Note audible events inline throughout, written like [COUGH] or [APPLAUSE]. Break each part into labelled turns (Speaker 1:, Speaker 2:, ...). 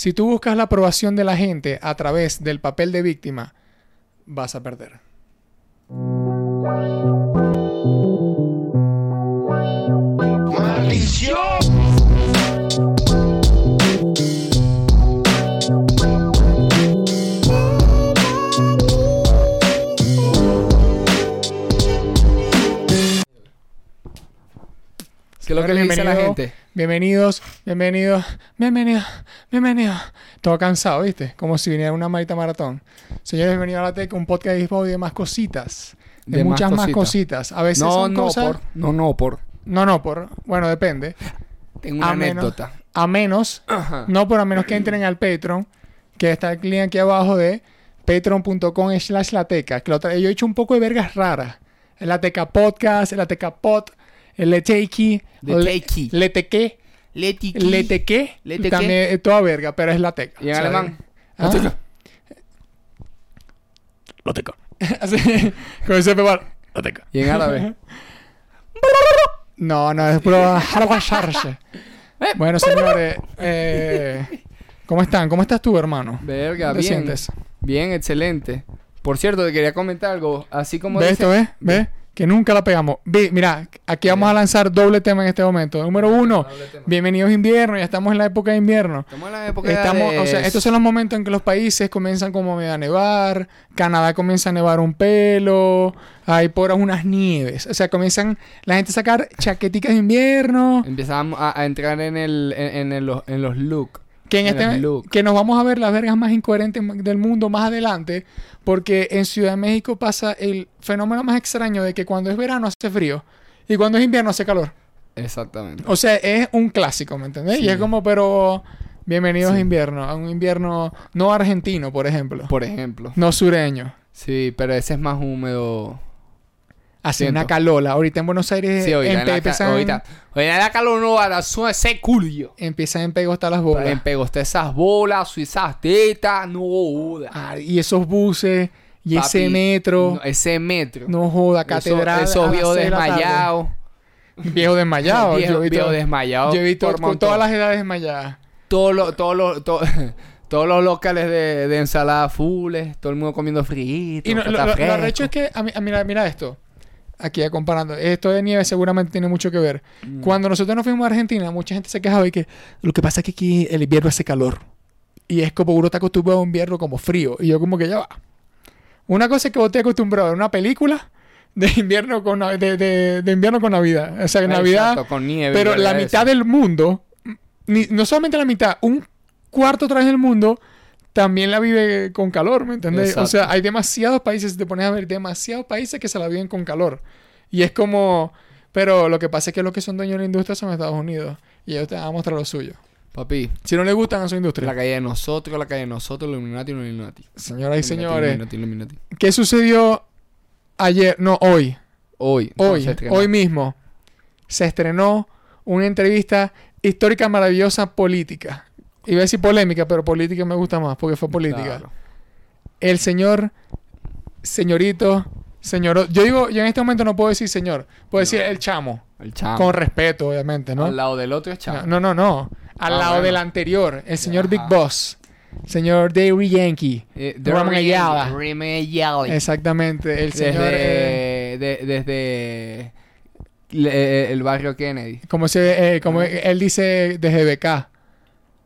Speaker 1: Si tú buscas la aprobación de la gente a través del papel de víctima, vas a perder.
Speaker 2: ¿Qué es lo que le dice a la gente?
Speaker 1: Bienvenidos, bienvenidos, bienvenidos, bienvenidos. Todo cansado, ¿viste? Como si viniera una marita maratón. Señores, bienvenidos a la Teca, un podcast de y de más cositas. De,
Speaker 2: De más
Speaker 1: muchas más
Speaker 2: cositas.
Speaker 1: A veces
Speaker 2: No,
Speaker 1: son
Speaker 2: no,
Speaker 1: cosas...
Speaker 2: por. No, no, por.
Speaker 1: No, no, por... Bueno, depende.
Speaker 2: Tengo una
Speaker 1: A menos-
Speaker 2: anécdota.
Speaker 1: A menos...
Speaker 2: Ajá.
Speaker 1: No, pero a menos que entren al Patreon, que está el link aquí abajo de patreon.com slash lateca. Que lo yo he hecho un poco de vergas raras. El Lateca Podcast, el Lateca Pod, el Leteiki,
Speaker 2: De
Speaker 1: le-
Speaker 2: Teiki.
Speaker 1: Leteque,
Speaker 2: Leti.
Speaker 1: Leteque,
Speaker 2: Leteque.
Speaker 1: también es toda verga, pero es Lateca.
Speaker 2: Y en alemán.
Speaker 1: ¿ah?
Speaker 2: Lateca.
Speaker 1: Lateca. [LAUGHS] Así, [LAUGHS] con ese pebar. Lateca.
Speaker 2: Y en árabe. [LAUGHS]
Speaker 1: No, no, es puro Harvard Bueno, señores, eh, ¿cómo están? ¿Cómo estás tú, hermano?
Speaker 2: Verga,
Speaker 1: ¿Cómo te
Speaker 2: bien.
Speaker 1: sientes?
Speaker 2: Bien, excelente. Por cierto, te quería comentar algo. Así como
Speaker 1: ¿Ves
Speaker 2: dice-
Speaker 1: esto, ves? ¿Ves? Que nunca la pegamos. Ve, mira, aquí vamos a lanzar doble tema en este momento. Número uno, bienvenidos a invierno, ya estamos en la época de invierno.
Speaker 2: Estamos en la época
Speaker 1: Estamos,
Speaker 2: de...
Speaker 1: o sea, estos son los momentos en que los países comienzan como a nevar, Canadá comienza a nevar un pelo, hay por unas nieves, o sea, comienzan la gente a sacar chaqueticas de invierno,
Speaker 2: Empezamos a, a entrar en el... En, en el- los- en los look.
Speaker 1: Que en
Speaker 2: en
Speaker 1: este que nos vamos a ver las vergas más incoherentes del mundo más adelante, porque en Ciudad de México pasa el fenómeno más extraño de que cuando es verano hace frío y cuando es invierno hace calor.
Speaker 2: Exactamente.
Speaker 1: O sea, es un clásico, ¿me entendés? Y es como, pero bienvenidos
Speaker 2: Sí.
Speaker 1: a invierno, a un invierno no argentino, por ejemplo,
Speaker 2: Por ejemplo.
Speaker 1: no sureño.
Speaker 2: Sí, pero ese es más húmedo.
Speaker 1: Hace
Speaker 2: Siento.
Speaker 1: una calola. Ahorita en Buenos Aires
Speaker 2: Sí, ahorita, en la,
Speaker 1: empiezan,
Speaker 2: ahorita, la calor no va a ese culo.
Speaker 1: empiezan a empegostar las bolas.
Speaker 2: Empegosté esas bolas, esas tetas, no joda.
Speaker 1: Ah, y esos buses, y ese metro.
Speaker 2: no, ese metro.
Speaker 1: No, joda, catedral.
Speaker 2: Esos viejos desmayados.
Speaker 1: Viejo desmayado. [LAUGHS]
Speaker 2: Viejo-
Speaker 1: yo he visto,
Speaker 2: viejo desmayado.
Speaker 1: yo he visto
Speaker 2: por
Speaker 1: con todas las edades desmayadas.
Speaker 2: Todos los, todos los, to- [LAUGHS] todos los locales de, de ensalada fulles, todo el mundo comiendo frito.
Speaker 1: Y no, lo, lo- lo arrecho es que, a mí- a mira, mira esto. Aquí ya comparando. Esto de nieve seguramente tiene mucho que ver.
Speaker 2: Mm.
Speaker 1: Cuando nosotros nos fuimos a Argentina, mucha gente se quejaba y que lo que pasa es que aquí el invierno hace calor. Y es como uno está acostumbrado a un invierno como frío. Y yo como que ya va. Una cosa es que vos estés acostumbrado a una película de invierno con, de, de- de invierno con Navidad. O sea, Navidad...
Speaker 2: Exacto, con nieve.
Speaker 1: Pero la mitad
Speaker 2: eso.
Speaker 1: del mundo, ni- no solamente la mitad, un cuarto otra vez del mundo también la vive con calor, ¿me entendés?
Speaker 2: Exacto.
Speaker 1: O sea, hay demasiados países, si te pones a ver, demasiados países que se la viven con calor. Y es como... Pero lo que pasa es que los que son dueños de la industria son Estados Unidos. Y ellos te van a mostrar lo suyo.
Speaker 2: Papi,
Speaker 1: Si no les gustan a su
Speaker 2: la
Speaker 1: industria.
Speaker 2: calle de nosotros, la calle de nosotros, Illuminati, Illuminati.
Speaker 1: Señoras y señores,
Speaker 2: Illuminati, Illuminati.
Speaker 1: ¿qué sucedió ayer? No, hoy.
Speaker 2: Hoy.
Speaker 1: Hoy, hoy mismo, se estrenó una entrevista histórica, maravillosa, política. Iba a decir polémica, pero política me gusta más porque fue política.
Speaker 2: Claro.
Speaker 1: El señor, señorito, señor. Yo digo, yo en este momento no puedo decir señor, puedo decir el chamo,
Speaker 2: El chamo.
Speaker 1: con respeto, obviamente, ¿no?
Speaker 2: Al lado del otro es chamo.
Speaker 1: No, no, no. Al
Speaker 2: Ah,
Speaker 1: lado
Speaker 2: bueno.
Speaker 1: del anterior, el señor Big. Boss, señor Dairy Yankee.
Speaker 2: Eh,
Speaker 1: Ramón Ayala. Exactamente, el señor. eh,
Speaker 2: Desde, de- desde le- el barrio Kennedy.
Speaker 1: como se, eh, como él dice desde BK.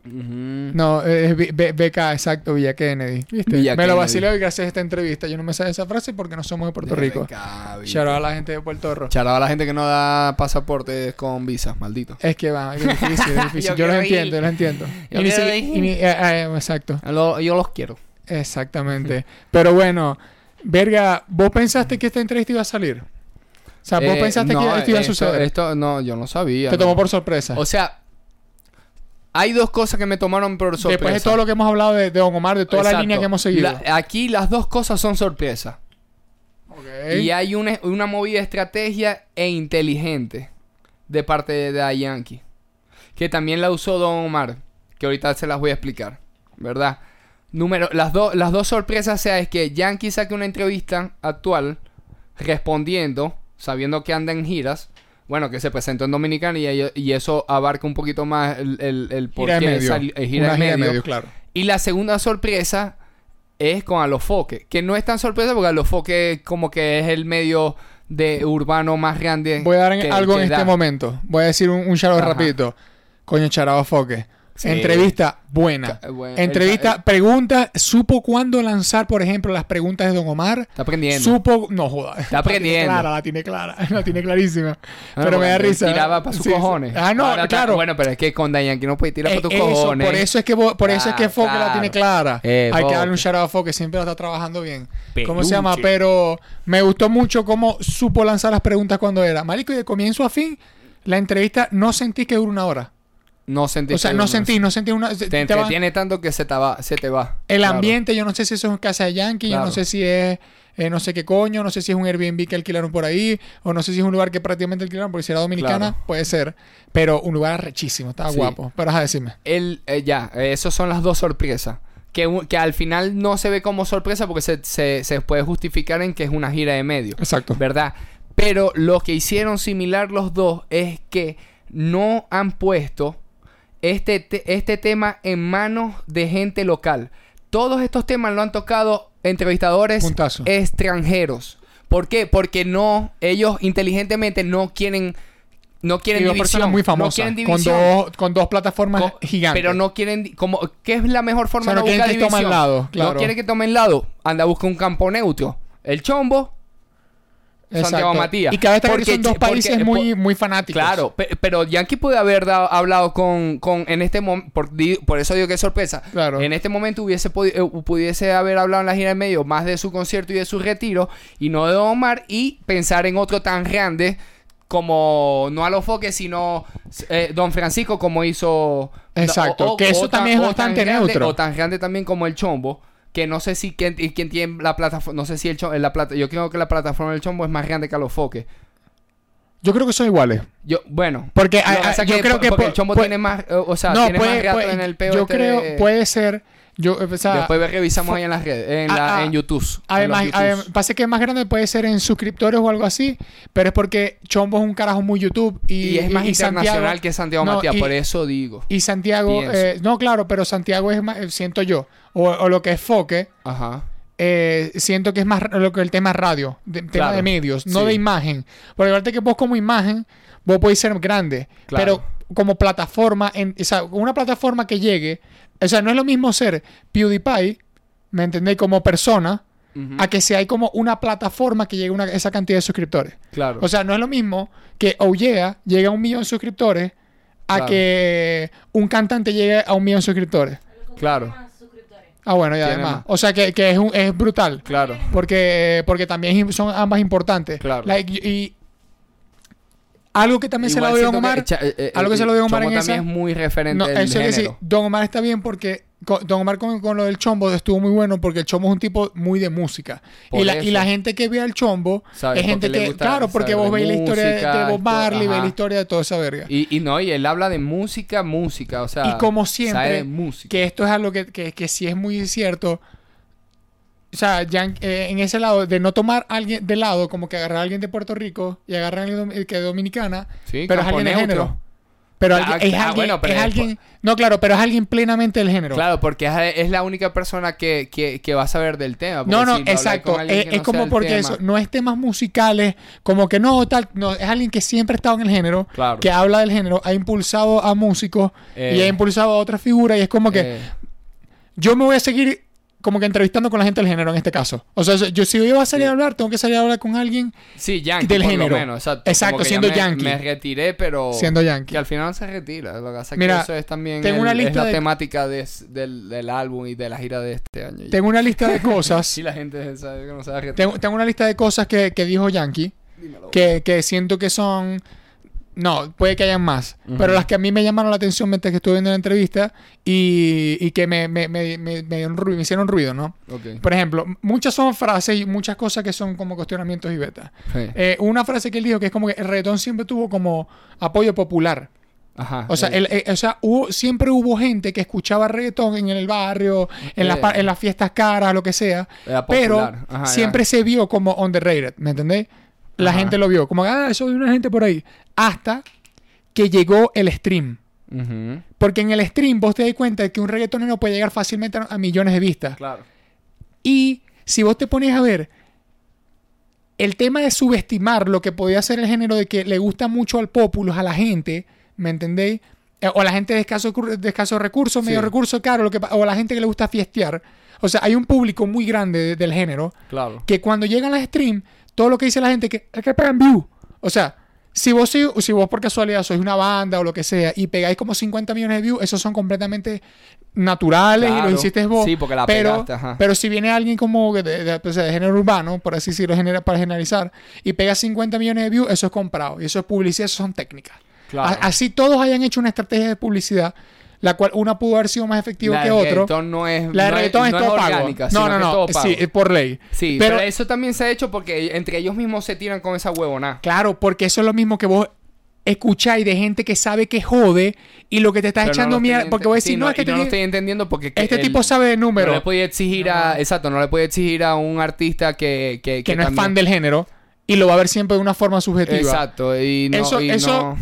Speaker 1: No, es BK, exacto, Villa Kennedy. ¿Viste?
Speaker 2: Villa
Speaker 1: me lo vacilé y gracias a esta entrevista. Yo no me sé esa frase porque no somos de Puerto Rico. Out a la gente de Puerto Rico.
Speaker 2: Charado a la gente que no da pasaportes con visa, maldito.
Speaker 1: Es que va, es difícil, es [LAUGHS] difícil.
Speaker 2: Yo
Speaker 1: yo los entiendo, yo los entiendo.
Speaker 2: Yo
Speaker 1: Y ni y ni- eh, eh, exacto,
Speaker 2: Lo- yo los quiero.
Speaker 1: exactamente. Pero bueno, verga, ¿vos pensaste que esta entrevista iba a salir? O sea, ¿vos
Speaker 2: Eh,
Speaker 1: pensaste
Speaker 2: no,
Speaker 1: que esto iba a
Speaker 2: esto-
Speaker 1: suceder?
Speaker 2: Esto, no, yo no sabía.
Speaker 1: Te
Speaker 2: no.
Speaker 1: tomó por sorpresa.
Speaker 2: O sea, hay dos cosas que me tomaron por sorpresa.
Speaker 1: Después de todo lo que hemos hablado de, de Don Omar, de toda la
Speaker 2: Exacto.
Speaker 1: línea que hemos seguido.
Speaker 2: La- aquí las dos cosas son sorpresa. Y hay una, una movida estrategia e inteligente de parte de Daddy Yankee. Que también la usó Don Omar. Que ahorita se las voy a explicar. ¿Verdad? Número, las, dos las dos sorpresas sea es que Yankee saque una entrevista actual respondiendo, sabiendo que anda en giras, Bueno, que se presentó en Dominicana y, eso abarca un poquito más el, el, el por
Speaker 1: Gira
Speaker 2: qué
Speaker 1: medio.
Speaker 2: sali- eh, gira
Speaker 1: Una
Speaker 2: medio.
Speaker 1: medio, claro.
Speaker 2: Y la segunda sorpresa es con Alofoque, que no es tan sorpresa porque Alofoque como que es el medio de urbano más grande.
Speaker 1: Voy a dar en-
Speaker 2: que-
Speaker 1: algo
Speaker 2: que
Speaker 1: en este momento. Voy a decir un, un rapidito. Coño, Charao Foque.
Speaker 2: Sí.
Speaker 1: Entrevista buena.
Speaker 2: Bueno,
Speaker 1: Entrevista,
Speaker 2: el-
Speaker 1: pregunta, supo cuándo lanzar, por ejemplo, las preguntas de Don Omar.
Speaker 2: Está aprendiendo.
Speaker 1: Supo, no joda.
Speaker 2: Está
Speaker 1: La tiene
Speaker 2: aprendiendo.
Speaker 1: clara, la tiene clara, [LAUGHS] la tiene clarísima.
Speaker 2: Ah,
Speaker 1: pero me da risa.
Speaker 2: Tiraba para sus
Speaker 1: Sí, sí.
Speaker 2: cojones.
Speaker 1: Ah, no,
Speaker 2: Ahora está-
Speaker 1: claro.
Speaker 2: Bueno, pero es que con Dayanqui no puede tirar
Speaker 1: Eh,
Speaker 2: para tus
Speaker 1: eso,
Speaker 2: cojones.
Speaker 1: por eso es que por eso es que Foque la tiene clara.
Speaker 2: Eh,
Speaker 1: Hay que darle un shout out a Foque, siempre la está trabajando bien. ¿Cómo se llama? Pero me gustó mucho cómo supo lanzar las preguntas cuando era. Marico, y de comienzo a fin, la entrevista no sentí que dura una hora.
Speaker 2: No sentí.
Speaker 1: O sea, no sentí, no sentí una.
Speaker 2: Te entretiene tanto que se te va. Se te va.
Speaker 1: el ambiente, yo no sé si eso es en casa de Yankee, yo no sé si es eh, no sé qué coño, no sé si es un Airbnb que alquilaron por ahí, o no sé si es un lugar que prácticamente alquilaron, porque si era dominicana, puede ser. Pero un lugar rechísimo, estaba guapo. Pero ajá, decirme.
Speaker 2: El, eh, ya, eh, esas son las dos sorpresas. Que, que al final no se ve como sorpresa porque se, se, se puede justificar en que es una gira de medio.
Speaker 1: Exacto.
Speaker 2: ¿Verdad? Pero lo que hicieron similar los dos es que no han puesto este, te- este tema en manos de gente local. Todos estos temas lo han tocado entrevistadores
Speaker 1: Puntazo.
Speaker 2: extranjeros. ¿Por qué? Porque no, ellos inteligentemente no quieren, no quieren división.
Speaker 1: personas muy
Speaker 2: no
Speaker 1: famosas,
Speaker 2: quieren
Speaker 1: con dos, con dos plataformas gigantes.
Speaker 2: Pero no quieren, como, ¿qué es la mejor forma
Speaker 1: O sea, no
Speaker 2: de buscar
Speaker 1: quieren que tomen
Speaker 2: división?
Speaker 1: lado, claro.
Speaker 2: No quieren que tomen lado. Anda, busca un campo neutro. El chombo, Santiago. Matías.
Speaker 1: Y cada vez que
Speaker 2: Porque
Speaker 1: son dos
Speaker 2: porque-
Speaker 1: países muy, muy fanáticos.
Speaker 2: Claro, pe- pero Yankee puede haber dado- hablado con, con en este momento, por, eso digo que es sorpresa.
Speaker 1: Claro.
Speaker 2: En este momento hubiese eh, pudiese haber hablado en la gira en medio más de su concierto y de su retiro y no de Omar y pensar en otro tan grande como no a los foques sino eh, Don Francisco como hizo
Speaker 1: Exacto, que eso
Speaker 2: tan-
Speaker 1: también es
Speaker 2: tan
Speaker 1: bastante
Speaker 2: grande-
Speaker 1: neutro.
Speaker 2: o tan grande también como el Chombo que no sé si quién, quién tiene la plataforma no sé si el Chombo, la plata, yo creo que la plataforma del Chombo es más grande que a los foques
Speaker 1: Yo creo que son iguales.
Speaker 2: yo, bueno.
Speaker 1: Porque a- yo creo que
Speaker 2: porque el chombo tiene más, o sea,
Speaker 1: no,
Speaker 2: tiene
Speaker 1: puede,
Speaker 2: más gato
Speaker 1: puede-
Speaker 2: en el peo
Speaker 1: yo
Speaker 2: este
Speaker 1: creo,
Speaker 2: de-
Speaker 1: puede ser. Yo, o sea,
Speaker 2: Después revisamos ahí en las redes, en,
Speaker 1: Ah,
Speaker 2: la,
Speaker 1: ah,
Speaker 2: en YouTube.
Speaker 1: Además,
Speaker 2: en
Speaker 1: pasa que más grande puede ser en suscriptores o algo así, pero es porque Chombo es un carajo muy YouTube y,
Speaker 2: y es más
Speaker 1: y
Speaker 2: internacional
Speaker 1: Santiago-
Speaker 2: que Santiago
Speaker 1: no,
Speaker 2: Matías,
Speaker 1: y-
Speaker 2: por eso digo.
Speaker 1: Y Santiago, eh, no, claro, pero Santiago es más, eh, siento yo, o, o lo que es Foque,
Speaker 2: Ajá.
Speaker 1: eh, siento que es más lo que el tema radio, de- tema de medios, no
Speaker 2: sí.
Speaker 1: de imagen. Porque aparte que vos como imagen, vos podéis ser grande,
Speaker 2: Claro.
Speaker 1: pero como plataforma, en, o sea, una plataforma que llegue, o sea, no es lo mismo ser PewDiePie, ¿me entendéis? Como persona, a que si hay como una plataforma que llegue a una- esa cantidad de suscriptores.
Speaker 2: Claro.
Speaker 1: O sea, no es lo mismo que Oyea llegue a un millón de suscriptores a
Speaker 2: Claro.
Speaker 1: que un cantante llegue a un millón de suscriptores.
Speaker 2: Claro.
Speaker 1: Ah, bueno, y además.
Speaker 2: más.
Speaker 1: O sea, que, que es, un- es brutal.
Speaker 2: claro.
Speaker 1: Porque, porque también son ambas importantes.
Speaker 2: Claro.
Speaker 1: Like, y algo que también se lo dio Don
Speaker 2: que
Speaker 1: Omar.
Speaker 2: Eh, eh,
Speaker 1: algo que se lo dio Omar en
Speaker 2: también
Speaker 1: esa-
Speaker 2: es muy referente
Speaker 1: No, eso es decir,
Speaker 2: género.
Speaker 1: Don Omar está bien porque con- Don Omar con, con lo del chombo estuvo muy bueno porque el chombo es un tipo muy de música. Y la, y la gente que ve al chombo
Speaker 2: Sabe,
Speaker 1: es gente que,
Speaker 2: gusta
Speaker 1: claro, porque vos veis la historia de- Bob Marley, veis la historia de toda esa verga.
Speaker 2: Y, y no, y él habla de música, música, o sea.
Speaker 1: Y como siempre, que esto es algo que, que, que sí es muy cierto. O sea, ya en, eh, en ese lado, de no tomar a alguien de lado, como que agarrar a alguien de Puerto Rico y agarrar a alguien dom- que es dominicana,
Speaker 2: Sí,
Speaker 1: pero es alguien de género. Pero
Speaker 2: Ah,
Speaker 1: alguien- es
Speaker 2: ah,
Speaker 1: alguien,
Speaker 2: bueno, pero
Speaker 1: es
Speaker 2: después-
Speaker 1: alguien- no, claro, pero es alguien plenamente del género.
Speaker 2: Claro, porque es, es la única persona que, que, que va a saber del tema.
Speaker 1: No, no,
Speaker 2: si
Speaker 1: exacto.
Speaker 2: alguien
Speaker 1: Es,
Speaker 2: que
Speaker 1: es
Speaker 2: no
Speaker 1: como porque eso, no es temas musicales, como que no, tal, no, es alguien que siempre ha estado en el género,
Speaker 2: Claro.
Speaker 1: que habla del género, ha impulsado a músicos y
Speaker 2: Eh.
Speaker 1: ha impulsado a otras figuras y es como que
Speaker 2: Eh,
Speaker 1: yo me voy a seguir como que entrevistando con la gente del género en este caso. O sea, yo si yo voy a salir a hablar, tengo que salir a hablar con alguien
Speaker 2: sí, Yankee,
Speaker 1: del
Speaker 2: por
Speaker 1: género.
Speaker 2: lo menos. Exacto, ya
Speaker 1: siendo
Speaker 2: me-
Speaker 1: Yankee.
Speaker 2: Me retiré, pero...
Speaker 1: siendo yankee.
Speaker 2: Que al final se retira. Lo que pasa es
Speaker 1: Mira,
Speaker 2: que eso es también
Speaker 1: tengo
Speaker 2: el-
Speaker 1: una
Speaker 2: es
Speaker 1: lista
Speaker 2: la
Speaker 1: de-
Speaker 2: temática de- del, del álbum y de la gira de este año.
Speaker 1: Tengo una lista de [LAUGHS] cosas.
Speaker 2: Sí, la gente sabe que no se va a retirar.
Speaker 1: tengo, tengo una lista de cosas que, que dijo Yankee
Speaker 2: Dímelo.
Speaker 1: que, que siento que son. No, puede que hayan más. Pero las que a mí me llamaron la atención mientras que estuve viendo la entrevista y, y que me, me, hicieron ruido, ¿no? Por ejemplo, muchas son frases y muchas cosas que son como cuestionamientos y betas.
Speaker 2: Sí.
Speaker 1: Eh, una frase que él dijo que es como que el reggaetón siempre tuvo como apoyo popular.
Speaker 2: Ajá.
Speaker 1: O sea,
Speaker 2: eh,
Speaker 1: el- o sea hubo, siempre hubo gente que escuchaba reggaetón en el barrio, en, las
Speaker 2: Eh.
Speaker 1: pa- en las fiestas caras, lo que sea. Pero.
Speaker 2: Ajá,
Speaker 1: siempre se vio como underrated, ¿me entendéis? La
Speaker 2: Ajá.
Speaker 1: gente lo vio. Como, ah, eso de una gente por ahí. Hasta que llegó el stream. Porque en el stream vos te das cuenta de que un reggaetonero puede llegar fácilmente a- millones de vistas.
Speaker 2: Claro.
Speaker 1: Y si vos te pones a ver el tema de subestimar lo que podía ser el género de que le gusta mucho al populus, a la gente, ¿me entendéis? Eh, O a la gente de escasos de escasos recursos, medio
Speaker 2: Sí.
Speaker 1: recursos, claro, lo que, pa- o a la gente que le gusta fiestear. O sea, hay un público muy grande de- del género
Speaker 2: Claro.
Speaker 1: que cuando llegan las streams, todo lo que dice la gente que es que pegan view. O sea, si vos, si, si vos por casualidad sois una banda o lo que sea y pegáis como 50 millones de views, esos son completamente naturales y
Speaker 2: Claro.
Speaker 1: lo hiciste vos.
Speaker 2: Sí, porque la
Speaker 1: pero,
Speaker 2: pegaste,
Speaker 1: pero si viene alguien como de, de- de- pues, de género urbano, por así decirlo, genera- para generalizar, y pega 50 millones de views, eso es comprado. Y eso es publicidad, eso son técnicas.
Speaker 2: Claro.
Speaker 1: Así todos hayan hecho una estrategia de publicidad, la cual una pudo haber sido más efectiva
Speaker 2: la
Speaker 1: que otro.
Speaker 2: reggaetón no es,
Speaker 1: La de
Speaker 2: no
Speaker 1: reggaetón es,
Speaker 2: no
Speaker 1: todo pago.
Speaker 2: orgánica,
Speaker 1: No, no, no. Sí, por ley.
Speaker 2: Sí,
Speaker 1: pero,
Speaker 2: pero, eso también se ha hecho porque entre ellos mismos se tiran con esa huevona.
Speaker 1: Claro, porque eso es lo mismo que vos escucháis de gente que sabe que jode y lo que te estás
Speaker 2: Pero
Speaker 1: echando
Speaker 2: estoy
Speaker 1: mierda. Porque vos decís,
Speaker 2: sí,
Speaker 1: no, es que
Speaker 2: no
Speaker 1: este,
Speaker 2: lo estoy entendiendo porque que
Speaker 1: este
Speaker 2: el-
Speaker 1: tipo sabe de
Speaker 2: no
Speaker 1: números,
Speaker 2: le puede exigir a exacto no le puede exigir a un artista que que,
Speaker 1: que no es fan del género y lo va a ver siempre de una forma subjetiva.
Speaker 2: exacto y no
Speaker 1: Eso-
Speaker 2: y
Speaker 1: eso-
Speaker 2: no-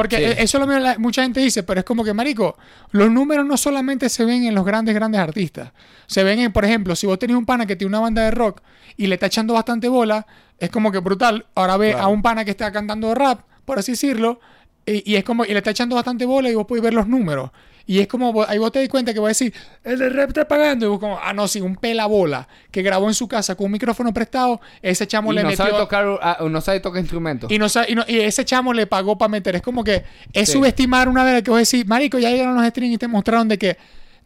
Speaker 1: Porque
Speaker 2: Sí.
Speaker 1: e- eso es lo mismo mucha gente dice, pero es como que, marico, los números no solamente se ven en los grandes, grandes artistas. Se ven en, por ejemplo, si vos tenés un pana que tiene una banda de rock y le está echando bastante bola, es como que brutal. Ahora ve
Speaker 2: Claro.
Speaker 1: a un pana que está cantando rap, por así decirlo, y, y es como, y le está echando bastante bola y vos podés ver los números. Y es como, ahí vos te das cuenta que vos decís, el de rap está pagando. Y vos como, ah, no, sí, un pela bola que grabó en su casa con un micrófono prestado, ese chamo
Speaker 2: y
Speaker 1: le
Speaker 2: no
Speaker 1: metió...
Speaker 2: sabe tocar ah, no sabe tocar instrumentos
Speaker 1: Y, no, sa- y, no- y ese chamo le pagó para meter. Es como que es
Speaker 2: Sí.
Speaker 1: subestimar una vez que vos decís, marico, ya llegaron los streams y te mostraron de que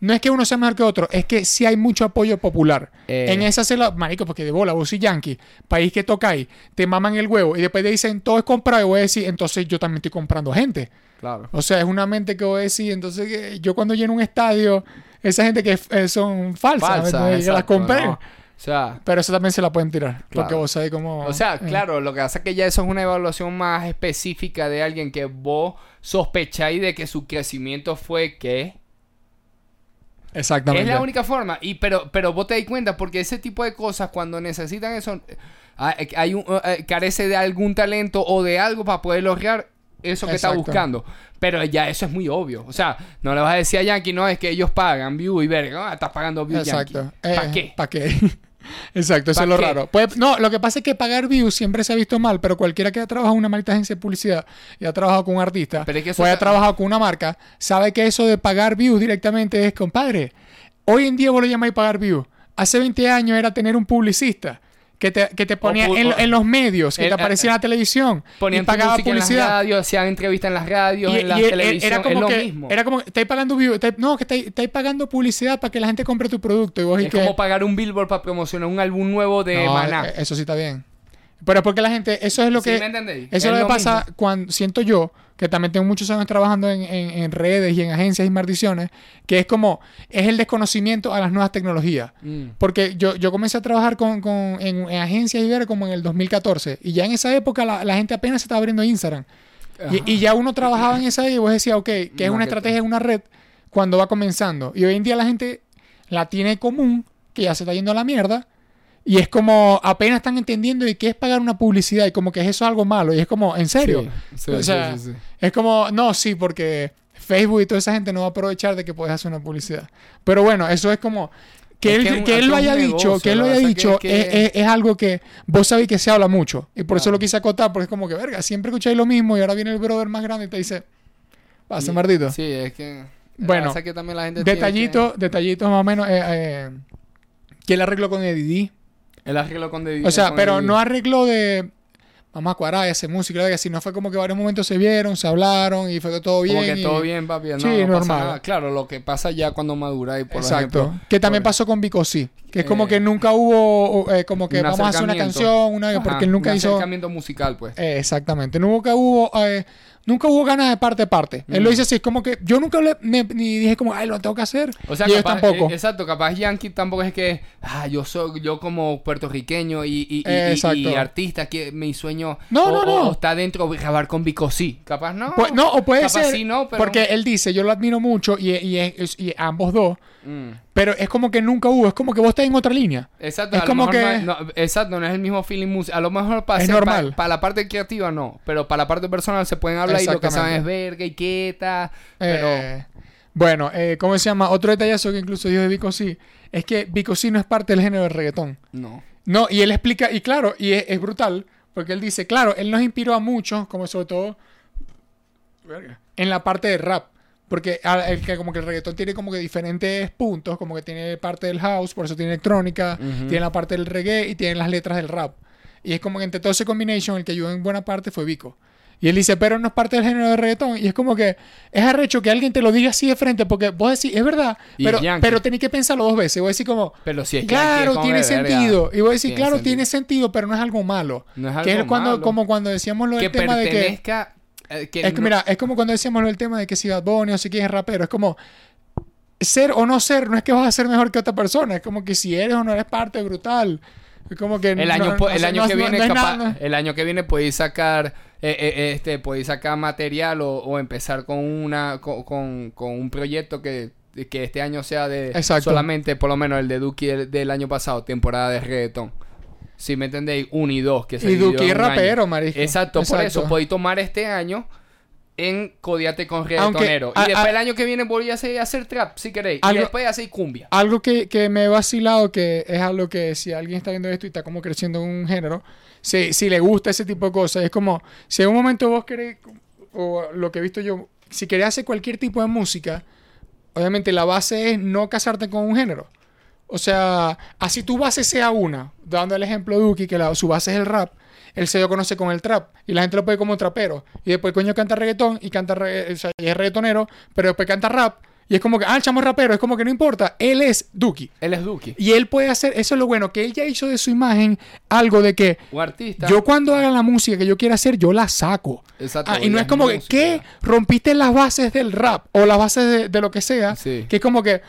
Speaker 1: no es que uno sea mejor que otro, es que sí hay mucho apoyo popular.
Speaker 2: Eh.
Speaker 1: En esa se la, marico, porque de bola, vos y yankee, país que tocáis, te maman el huevo y después te dicen todo es comprado y voy a decir, entonces yo también estoy comprando gente.
Speaker 2: Claro
Speaker 1: O sea, es una mente que voy a decir, entonces que yo cuando lleno un estadio, esa gente que eh, son falsas, ¿me
Speaker 2: falsa
Speaker 1: las compré.
Speaker 2: ¿no? o sea
Speaker 1: Pero eso también se la pueden tirar, porque
Speaker 2: Claro.
Speaker 1: vos sabés cómo...
Speaker 2: O sea,
Speaker 1: eh.
Speaker 2: claro, lo que pasa es que ya eso es una evaluación más específica de alguien que vos sospecháis de que su crecimiento fue que
Speaker 1: Exactamente.
Speaker 2: es la única forma. Y pero, pero vos te das cuenta porque ese tipo de cosas cuando necesitan eso eh, hay un, eh, carece de algún talento o de algo para poder lograr eso que
Speaker 1: Exacto.
Speaker 2: está buscando. Pero ya eso es muy obvio. O sea, no le vas a decir a Yankee, no, es que ellos pagan view y verga. Ah, estás pagando view
Speaker 1: Exacto.
Speaker 2: ¿Para
Speaker 1: Eh,
Speaker 2: qué?
Speaker 1: ¿Para qué? [LAUGHS] Exacto, eso
Speaker 2: ¿Pa
Speaker 1: es lo
Speaker 2: qué?
Speaker 1: raro. Pues, no, lo que pasa es que pagar views siempre se ha visto mal, pero cualquiera que ha trabajado en una maldita agencia de publicidad y ha trabajado con un artista
Speaker 2: Pero es que
Speaker 1: o haya
Speaker 2: está-
Speaker 1: trabajado con una marca, sabe que eso de pagar views directamente es, compadre, hoy en día vos lo llamáis pagar views. Hace 20 años era tener un publicista que te, que te ponía en,
Speaker 2: o-
Speaker 1: en los medios, que
Speaker 2: el-
Speaker 1: te aparecía en la televisión y
Speaker 2: Ponían tu
Speaker 1: pagaba
Speaker 2: música en las
Speaker 1: publicidad.
Speaker 2: radios, hacían entrevistas en las radios,
Speaker 1: Y-
Speaker 2: en la
Speaker 1: y e-
Speaker 2: televisión,
Speaker 1: era como
Speaker 2: es lo
Speaker 1: que,
Speaker 2: mismo.
Speaker 1: Era como, estáis pagando no, que estáis, estáis pagando publicidad para que la gente compre tu producto. Y vos y
Speaker 2: es
Speaker 1: que,
Speaker 2: como pagar un billboard para promocionar un álbum nuevo de
Speaker 1: No,
Speaker 2: Maná.
Speaker 1: eh, Eso sí está bien. Pero es porque la gente, eso es lo
Speaker 2: ¿Sí
Speaker 1: que,
Speaker 2: me
Speaker 1: eso es lo que pasa
Speaker 2: mismo.
Speaker 1: cuando siento yo, que también tengo muchos años trabajando en, en- en redes y en agencias y maldiciones, que es como, es el desconocimiento a las nuevas tecnologías.
Speaker 2: Mm.
Speaker 1: Porque yo, yo comencé a trabajar con, con- en, en agencias y ver como en el 2014. Y ya en esa época la, la gente apenas se estaba abriendo Instagram. Y, y ya uno trabajaba en esa y vos decías, ok, que es una estrategia una red cuando va comenzando. Y hoy en día la gente la tiene común, que ya se está yendo a la mierda. Y es como, apenas están entendiendo de qué es pagar una publicidad y como que eso es algo malo. Y es como, ¿en serio?
Speaker 2: Sí, sí,
Speaker 1: O
Speaker 2: sí,
Speaker 1: sea,
Speaker 2: sí.
Speaker 1: Es como, no, sí, porque Facebook y toda esa gente no va a aprovechar de que puedes hacer una publicidad. Pero bueno, eso es como... Que
Speaker 2: Es
Speaker 1: él,
Speaker 2: que
Speaker 1: él lo haya
Speaker 2: negocio,
Speaker 1: dicho, que él lo haya dicho,
Speaker 2: que-
Speaker 1: es,
Speaker 2: que-
Speaker 1: es- es algo que vos sabéis que se habla mucho. Y por eso lo quise acotar, porque es como que, verga, siempre escucháis lo mismo y ahora viene el brother más grande y te dice, pasa, mardito.
Speaker 2: Sí, es que.
Speaker 1: Bueno,
Speaker 2: que también la gente tiene
Speaker 1: Detallitos, detallitos más o menos. Eh, eh, que él arregló con Eddie
Speaker 2: que- El arreglo con David.
Speaker 1: O sea,
Speaker 2: con
Speaker 1: pero
Speaker 2: David.
Speaker 1: no arregló de. Vamos a cuadrar, hacer música, verga, sino fue como que varios momentos se vieron, se hablaron y fue todo bien.
Speaker 2: Como que
Speaker 1: y-
Speaker 2: todo bien, papi. No,
Speaker 1: Sí,
Speaker 2: no pasa
Speaker 1: normal.
Speaker 2: nada. Claro, lo que pasa ya cuando madura y por
Speaker 1: Exacto.
Speaker 2: ejemplo,
Speaker 1: que también
Speaker 2: por-
Speaker 1: pasó con Vico sí. Que es como
Speaker 2: Eh,
Speaker 1: que nunca hubo, eh, como que
Speaker 2: un
Speaker 1: vamos a hacer una canción, una,
Speaker 2: Ajá,
Speaker 1: porque él nunca
Speaker 2: un
Speaker 1: hizo.
Speaker 2: acercamiento musical, pues.
Speaker 1: Eh, exactamente. Nunca hubo eh, nunca hubo ganas de parte a parte. Él
Speaker 2: Mm.
Speaker 1: lo dice así, es como que yo nunca le, me- ni dije como, ay, lo tengo que hacer.
Speaker 2: O sea,
Speaker 1: y ellos
Speaker 2: capaz,
Speaker 1: tampoco.
Speaker 2: eh, exacto, capaz Yankee tampoco es que, ah, yo soy, yo como puertorriqueño y, y, y-
Speaker 1: Eh,
Speaker 2: y-
Speaker 1: exacto.
Speaker 2: y artista, que mi sueño
Speaker 1: No,
Speaker 2: o,
Speaker 1: no, no.
Speaker 2: o está dentro de grabar con Vico sí. Capaz no.
Speaker 1: Pues, no, o puede
Speaker 2: capaz
Speaker 1: ser,
Speaker 2: sí, no, pero...
Speaker 1: porque él dice, yo lo admiro mucho y, y, ambos dos,
Speaker 2: Mm.
Speaker 1: pero es como que nunca hubo, es como que vos estás en otra línea.
Speaker 2: Exacto,
Speaker 1: Es
Speaker 2: a
Speaker 1: como
Speaker 2: lo mejor
Speaker 1: que-
Speaker 2: no, exacto, no es el mismo feeling musical. A lo mejor para
Speaker 1: Es
Speaker 2: hacer-
Speaker 1: normal.
Speaker 2: Para, la parte creativa no, pero para la parte personal se pueden hablar y lo que saben
Speaker 1: Exactamente.
Speaker 2: es verga y quieta. Pero
Speaker 1: Eh, bueno, eh, ¿cómo se llama? Otro detallazo que incluso dijo de Vico sí, es que Vico sí no es parte del género del reggaetón.
Speaker 2: no.
Speaker 1: No, y él explica, y claro, y es, es brutal, porque él dice, claro, él nos inspiró a muchos, como sobre todo verga, en la parte de rap. Porque el que como que el reggaetón tiene como que diferentes puntos, como que tiene parte del house, por eso tiene electrónica, tiene la parte del reggae y tiene las letras del rap. Y es como que entre todo ese combination, el que ayudó en buena parte fue Vico. Y él dice, pero no es parte del género de reggaetón. Y es como que es arrecho que alguien te lo diga así de frente, porque vos decís, es verdad,
Speaker 2: Y
Speaker 1: pero, pero tenés que pensarlo dos veces. Vos decís como,
Speaker 2: Pero si es
Speaker 1: Claro,
Speaker 2: Yankee, es como
Speaker 1: tiene
Speaker 2: verga.
Speaker 1: sentido. Y voy a decir,
Speaker 2: Tiene
Speaker 1: claro,
Speaker 2: sentido.
Speaker 1: tiene sentido, pero no es algo malo.
Speaker 2: No es
Speaker 1: que
Speaker 2: algo
Speaker 1: es cuando,
Speaker 2: malo.
Speaker 1: como cuando decíamos lo
Speaker 2: Que
Speaker 1: del tema de que.
Speaker 2: eh, que
Speaker 1: Es que
Speaker 2: no-
Speaker 1: mira, es como cuando decíamos lo del tema de que si Bad Bunny o si quién es rapero. Es como. Ser o no ser, no es que vas a ser mejor que otra persona. Es como que si eres o no eres parte, brutal. Es como que.
Speaker 2: El año,
Speaker 1: no
Speaker 2: el año que viene, capaz- el año que viene podéis sacar, eh, eh, este, podéis sacar material o, o empezar con una, con, con- con un proyecto que, que este año sea de
Speaker 1: Exacto.
Speaker 2: solamente, por lo menos el de Duki del, del año pasado, temporada de reggaetón. Si me entendéis, uno y dos que se
Speaker 1: Y Duki es rapero, marico.
Speaker 2: Exacto, por
Speaker 1: Exacto.
Speaker 2: eso podéis tomar este año en Codiate con reggaetonero.
Speaker 1: a-
Speaker 2: y después
Speaker 1: a-
Speaker 2: el año que viene volví a hacer, a hacer trap, si queréis.
Speaker 1: Algo-
Speaker 2: y después hacer cumbia.
Speaker 1: Algo que, que me he vacilado, que es algo que si alguien está viendo esto y está como creciendo en un género, si, si le gusta ese tipo de cosas, es como, si en un momento vos querés, o lo que he visto yo, si querés hacer cualquier tipo de música, obviamente la base es no casarte con un género. O sea, así tu base sea una, dando el ejemplo de Duki, que la- su base es el rap, él se dio a conocer con el trap y la gente lo puede como trapero. Y después el coño canta reggaetón y canta regga- o sea, y es reggaetonero, pero después canta rap. Y es como que, ah, el chamo es rapero, es como que no importa, él es Duki.
Speaker 2: Él es Duki.
Speaker 1: Y él puede hacer, eso es lo bueno, que él ya hizo de su imagen algo de que
Speaker 2: Un artista.
Speaker 1: yo cuando haga la música que yo quiera hacer, yo la saco.
Speaker 2: Exacto,
Speaker 1: Ah, y no es como que. Rompiste las bases del rap o las bases de, de lo que sea.
Speaker 2: Sí.
Speaker 1: Que es como que,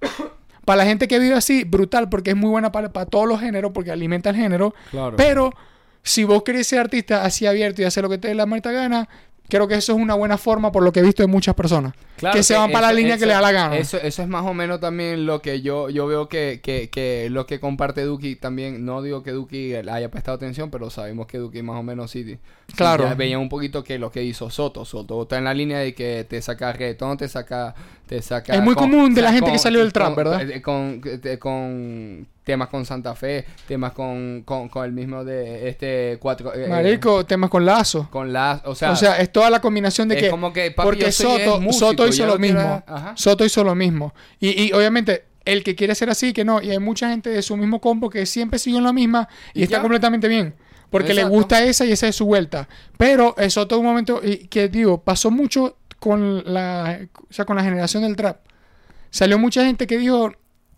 Speaker 1: [COUGHS] para la gente que vive así, brutal, porque es muy buena para, para todos los géneros, porque alimenta el género.
Speaker 2: Claro.
Speaker 1: Pero si vos querés ser artista así abierto y hacer lo que te dé la marta gana, creo que eso es una buena forma por lo que he visto de muchas personas.
Speaker 2: Claro
Speaker 1: que se van para la línea
Speaker 2: eso-
Speaker 1: que le da la gana.
Speaker 2: Eso, eso es más o menos también lo que yo, yo veo que, que, que lo que comparte Duki también. No digo que Duki le haya prestado atención, pero sabemos que Duki más o menos sí. sí
Speaker 1: Claro.
Speaker 2: ya veía un poquito que lo que hizo Soto. Soto está en la línea de que te saca reggaetón, te saca. Te saca
Speaker 1: Es muy común de la gente que salió del trap, ¿verdad?
Speaker 2: eh, Con, eh, con temas con Santa Fe, temas con, con, con el mismo de este cuatro. eh,
Speaker 1: Marico, temas con lazo.
Speaker 2: Con la. O sea,
Speaker 1: O sea, es toda la combinación de
Speaker 2: es
Speaker 1: que.
Speaker 2: como que, papi,
Speaker 1: porque
Speaker 2: yo soy
Speaker 1: Soto,
Speaker 2: músico,
Speaker 1: Soto hizo lo mismo.
Speaker 2: Ajá.
Speaker 1: Soto hizo lo mismo. Y, y obviamente, el que quiere ser así, que no. Y hay mucha gente de su mismo combo que siempre sigue en la misma y,
Speaker 2: Y
Speaker 1: está
Speaker 2: ya.
Speaker 1: completamente bien. Porque le gusta esa y esa es su vuelta. Pero eh, Soto en un momento, y que digo, pasó mucho con la, o sea, con la generación del trap. Salió mucha gente que dijo,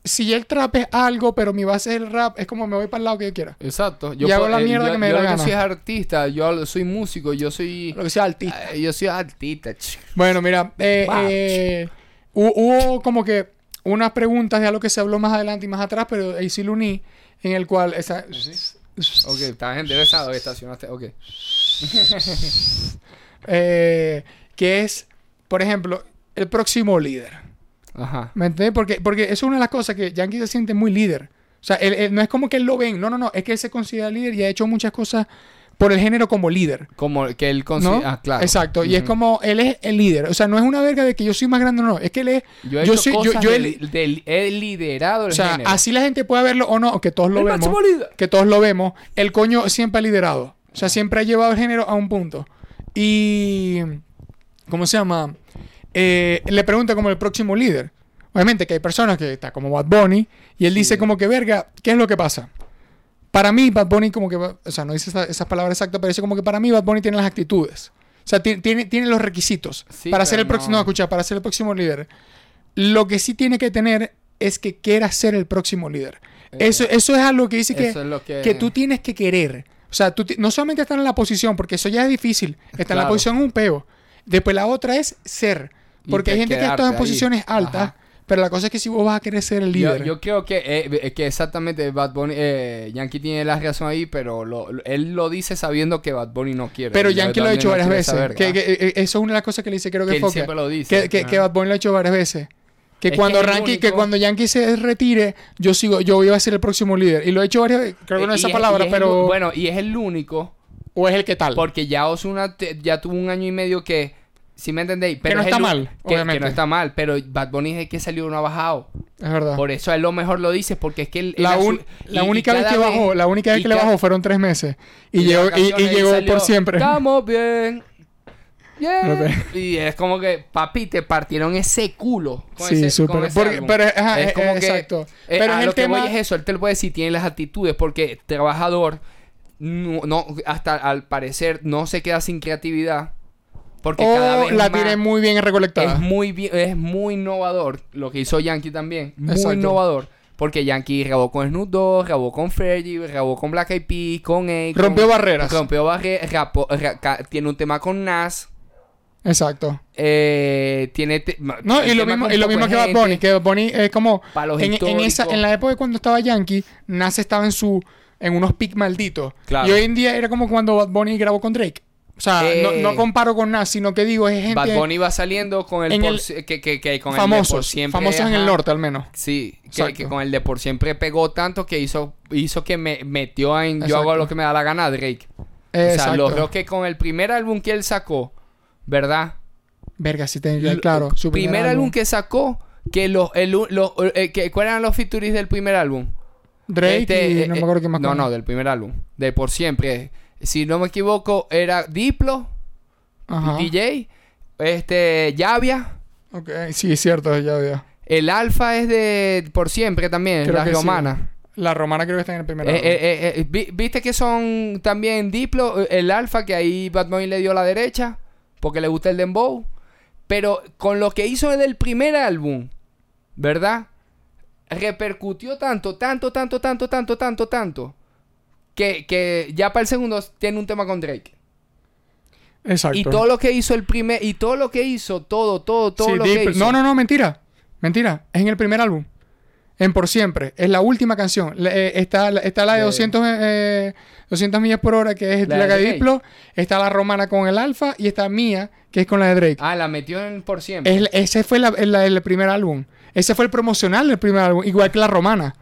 Speaker 1: si el trap es algo, pero mi base es el rap, es como me voy para el lado que yo quiera.
Speaker 2: Exacto.
Speaker 1: Y hago la
Speaker 2: puedo-
Speaker 1: mierda
Speaker 2: yo,
Speaker 1: que me dé
Speaker 2: yo
Speaker 1: la gana.
Speaker 2: soy es artista, yo soy músico, yo soy.
Speaker 1: Lo que sea artista.
Speaker 2: eh, Yo soy artista. ch-
Speaker 1: Bueno, mira, eh, eh, hubo como que unas preguntas de algo que se habló más adelante y más atrás, pero ahí sí lo uní, en el cual... Esa,
Speaker 2: Ok, estás enderezado, estacionaste. Ok. [LAUGHS]
Speaker 1: eh, que es, por ejemplo, el próximo líder.
Speaker 2: Ajá.
Speaker 1: ¿Me entiendes? Porque, porque eso es una de las cosas que Yankee se siente muy líder. O sea, él- él- no es como que él lo ven, no, no, no, es que él se considera líder y ha hecho muchas cosas por el género como líder.
Speaker 2: Como que él
Speaker 1: ¿No?
Speaker 2: considera. Ah, claro.
Speaker 1: Exacto. Y es como, él es el líder. O sea, no es una verga de que yo soy más grande o no. Es que él es...
Speaker 2: Yo he
Speaker 1: yo
Speaker 2: hecho
Speaker 1: soy- yo-
Speaker 2: cosas
Speaker 1: yo
Speaker 2: de
Speaker 1: he-
Speaker 2: li- de- he liderado el
Speaker 1: O sea,
Speaker 2: género.
Speaker 1: así la gente puede verlo o no, que todos lo
Speaker 2: El
Speaker 1: vemos. Que todos lo vemos. El coño siempre ha liderado. O sea, siempre ha llevado el género a un punto. Y. ¿Cómo se llama? Eh, le pregunta como el próximo líder. Obviamente que hay personas que está como Bad Bunny. Y él dice como que, verga, ¿qué es lo que pasa? Para mí, Bad Bunny como que... O sea, no dice esa- esas palabras exactas, pero dice como que para mí Bad Bunny tiene las actitudes. O sea, ti- tiene, tiene los requisitos
Speaker 2: Sí,
Speaker 1: para ser el próximo...
Speaker 2: no.
Speaker 1: No, escucha, para ser el próximo líder. Lo que sí tiene que tener es que quiera ser el próximo líder. Eso, eso es algo que dice que,
Speaker 2: es lo que.
Speaker 1: que tú tienes que querer. O sea, tú no solamente estar en la posición, porque eso ya es difícil. Estar en la posición es un peo. Después la otra es ser. Porque hay
Speaker 2: te
Speaker 1: gente que está en
Speaker 2: ahí.
Speaker 1: posiciones altas,
Speaker 2: Ajá.
Speaker 1: pero la cosa es que si vos vas a querer ser el líder.
Speaker 2: yo creo que, eh, que exactamente Bad Bunny, eh, Yankee tiene la razón ahí, pero lo- lo- él lo dice sabiendo que Bad Bunny no quiere.
Speaker 1: pero Yankee lo ha
Speaker 2: no
Speaker 1: varias veces. Que, que- eh, eso es una de las cosas que le dice, creo que,
Speaker 2: Que
Speaker 1: Foca.
Speaker 2: siempre lo dice.
Speaker 1: Que. Bad Bunny lo ha hecho varias veces. Que
Speaker 2: Es
Speaker 1: cuando
Speaker 2: que
Speaker 1: Ranky, que cuando Yankee se retire, yo sigo, yo voy a ser el próximo líder. Y lo he hecho varias veces, creo que no
Speaker 2: Eh,
Speaker 1: es esa palabra,
Speaker 2: es
Speaker 1: pero.
Speaker 2: bueno, y es el único,
Speaker 1: o es el que tal.
Speaker 2: porque ya Ozuna te- ya tuvo un año y medio que, si me entendéis, pero
Speaker 1: no
Speaker 2: es
Speaker 1: está
Speaker 2: el
Speaker 1: mal,
Speaker 2: que-
Speaker 1: obviamente.
Speaker 2: Que no está mal, pero Bad Bunny es el que salió no ha bajado.
Speaker 1: Es verdad.
Speaker 2: Por eso a él lo mejor lo dice, porque es que él...
Speaker 1: La, un- la
Speaker 2: y- y
Speaker 1: única vez que bajó, la única vez que le bajó fueron tres meses. Y, llegó, y, llegó
Speaker 2: salió,
Speaker 1: por siempre.
Speaker 2: Estamos bien. [LAUGHS] Yeah. Y es como que, papi, te partieron ese culo. con
Speaker 1: Sí,
Speaker 2: ese-
Speaker 1: súper.
Speaker 2: con ese
Speaker 1: Porque-
Speaker 2: álbum.
Speaker 1: pero, ajá,
Speaker 2: es como
Speaker 1: eh,
Speaker 2: que,
Speaker 1: exacto.
Speaker 2: eh,
Speaker 1: Pero
Speaker 2: a
Speaker 1: es
Speaker 2: lo
Speaker 1: el
Speaker 2: que voy
Speaker 1: tema-
Speaker 2: es eso. Él te lo puede decir, tiene las actitudes, porque trabajador, no, no- hasta al parecer, no se queda sin creatividad. Porque cada vez
Speaker 1: la tiene muy bien recolectada.
Speaker 2: es muy bien, es muy innovador lo que hizo Yankee también. Muy
Speaker 1: Exacto.
Speaker 2: innovador. Porque Yankee grabó con Snoop Dogg, grabó con Fergie, grabó con Black Eyed Peas, con Akon,
Speaker 1: Rompió barreras.
Speaker 2: Rompió barreras. tiene un tema con Nas.
Speaker 1: Exacto.
Speaker 2: eh, tiene
Speaker 1: No, y lo mismo,
Speaker 2: con
Speaker 1: y lo mismo
Speaker 2: de
Speaker 1: que Bad. Bunny, que Bad Bunny es como en, en esa, en la época cuando estaba Yankee, Nas estaba en su en unos pics malditos.
Speaker 2: Claro.
Speaker 1: Y hoy en día era como cuando Bad Bunny grabó con Drake. O sea, no,
Speaker 2: Eh.
Speaker 1: no comparo con Nas, sino que digo, es gente
Speaker 2: Bad Bunny va saliendo con el,
Speaker 1: en
Speaker 2: por
Speaker 1: el-
Speaker 2: que, que, que con el de por siempre.
Speaker 1: famosos en el norte al menos.
Speaker 2: Sí, que, que con el de por siempre pegó tanto que hizo, hizo que me metió en yo hago lo que me da la gana Drake. O sea, logró que con el primer álbum que él sacó, ¿verdad?
Speaker 1: Verga, sí
Speaker 2: L-
Speaker 1: claro. Su
Speaker 2: primer, álbum que sacó, que los, el, los, eh, que, ¿cuáles eran los features del primer álbum?
Speaker 1: Drake
Speaker 2: Este,
Speaker 1: y
Speaker 2: eh,
Speaker 1: no me
Speaker 2: eh,
Speaker 1: acuerdo qué más.
Speaker 2: No,
Speaker 1: con-
Speaker 2: no, del primer álbum. De por siempre. Si no me equivoco, era Diplo,
Speaker 1: Ajá.
Speaker 2: DJ, este, Llavia.
Speaker 1: Ok, sí, es cierto, ya veo.
Speaker 2: El Alfa es de por siempre también,
Speaker 1: Creo
Speaker 2: la
Speaker 1: sí.
Speaker 2: romana.
Speaker 1: La romana creo que está en el primer
Speaker 2: Eh,
Speaker 1: álbum.
Speaker 2: eh, eh, eh, vi- ¿Viste que son también Diplo, el Alfa, que ahí Bunny le dio la derecha? Porque le gusta el Dembow. Pero con lo que hizo del primer álbum, ¿verdad? Repercutió tanto, tanto, tanto, tanto, tanto, tanto, tanto. Que, que ya para el segundo tiene un tema con Drake.
Speaker 1: Exacto.
Speaker 2: Y todo lo que hizo el primer... Y todo lo que hizo, todo, todo, todo
Speaker 1: Sí,
Speaker 2: lo que hizo.
Speaker 1: No, no, no, mentira. Mentira. Es en el primer álbum. En Por Siempre. Es la última canción. Eh, está, la- está la de
Speaker 2: De-
Speaker 1: 200, eh, 200 millas por hora, que es
Speaker 2: La
Speaker 1: la,
Speaker 2: de.
Speaker 1: Diplo. Está la romana con el Alfa. Y está Mía, que es con la de Drake.
Speaker 2: Ah, la metió en por siempre.
Speaker 1: Es- ese fue la- el, el primer álbum. Ese fue el promocional del primer álbum. Igual que la romana.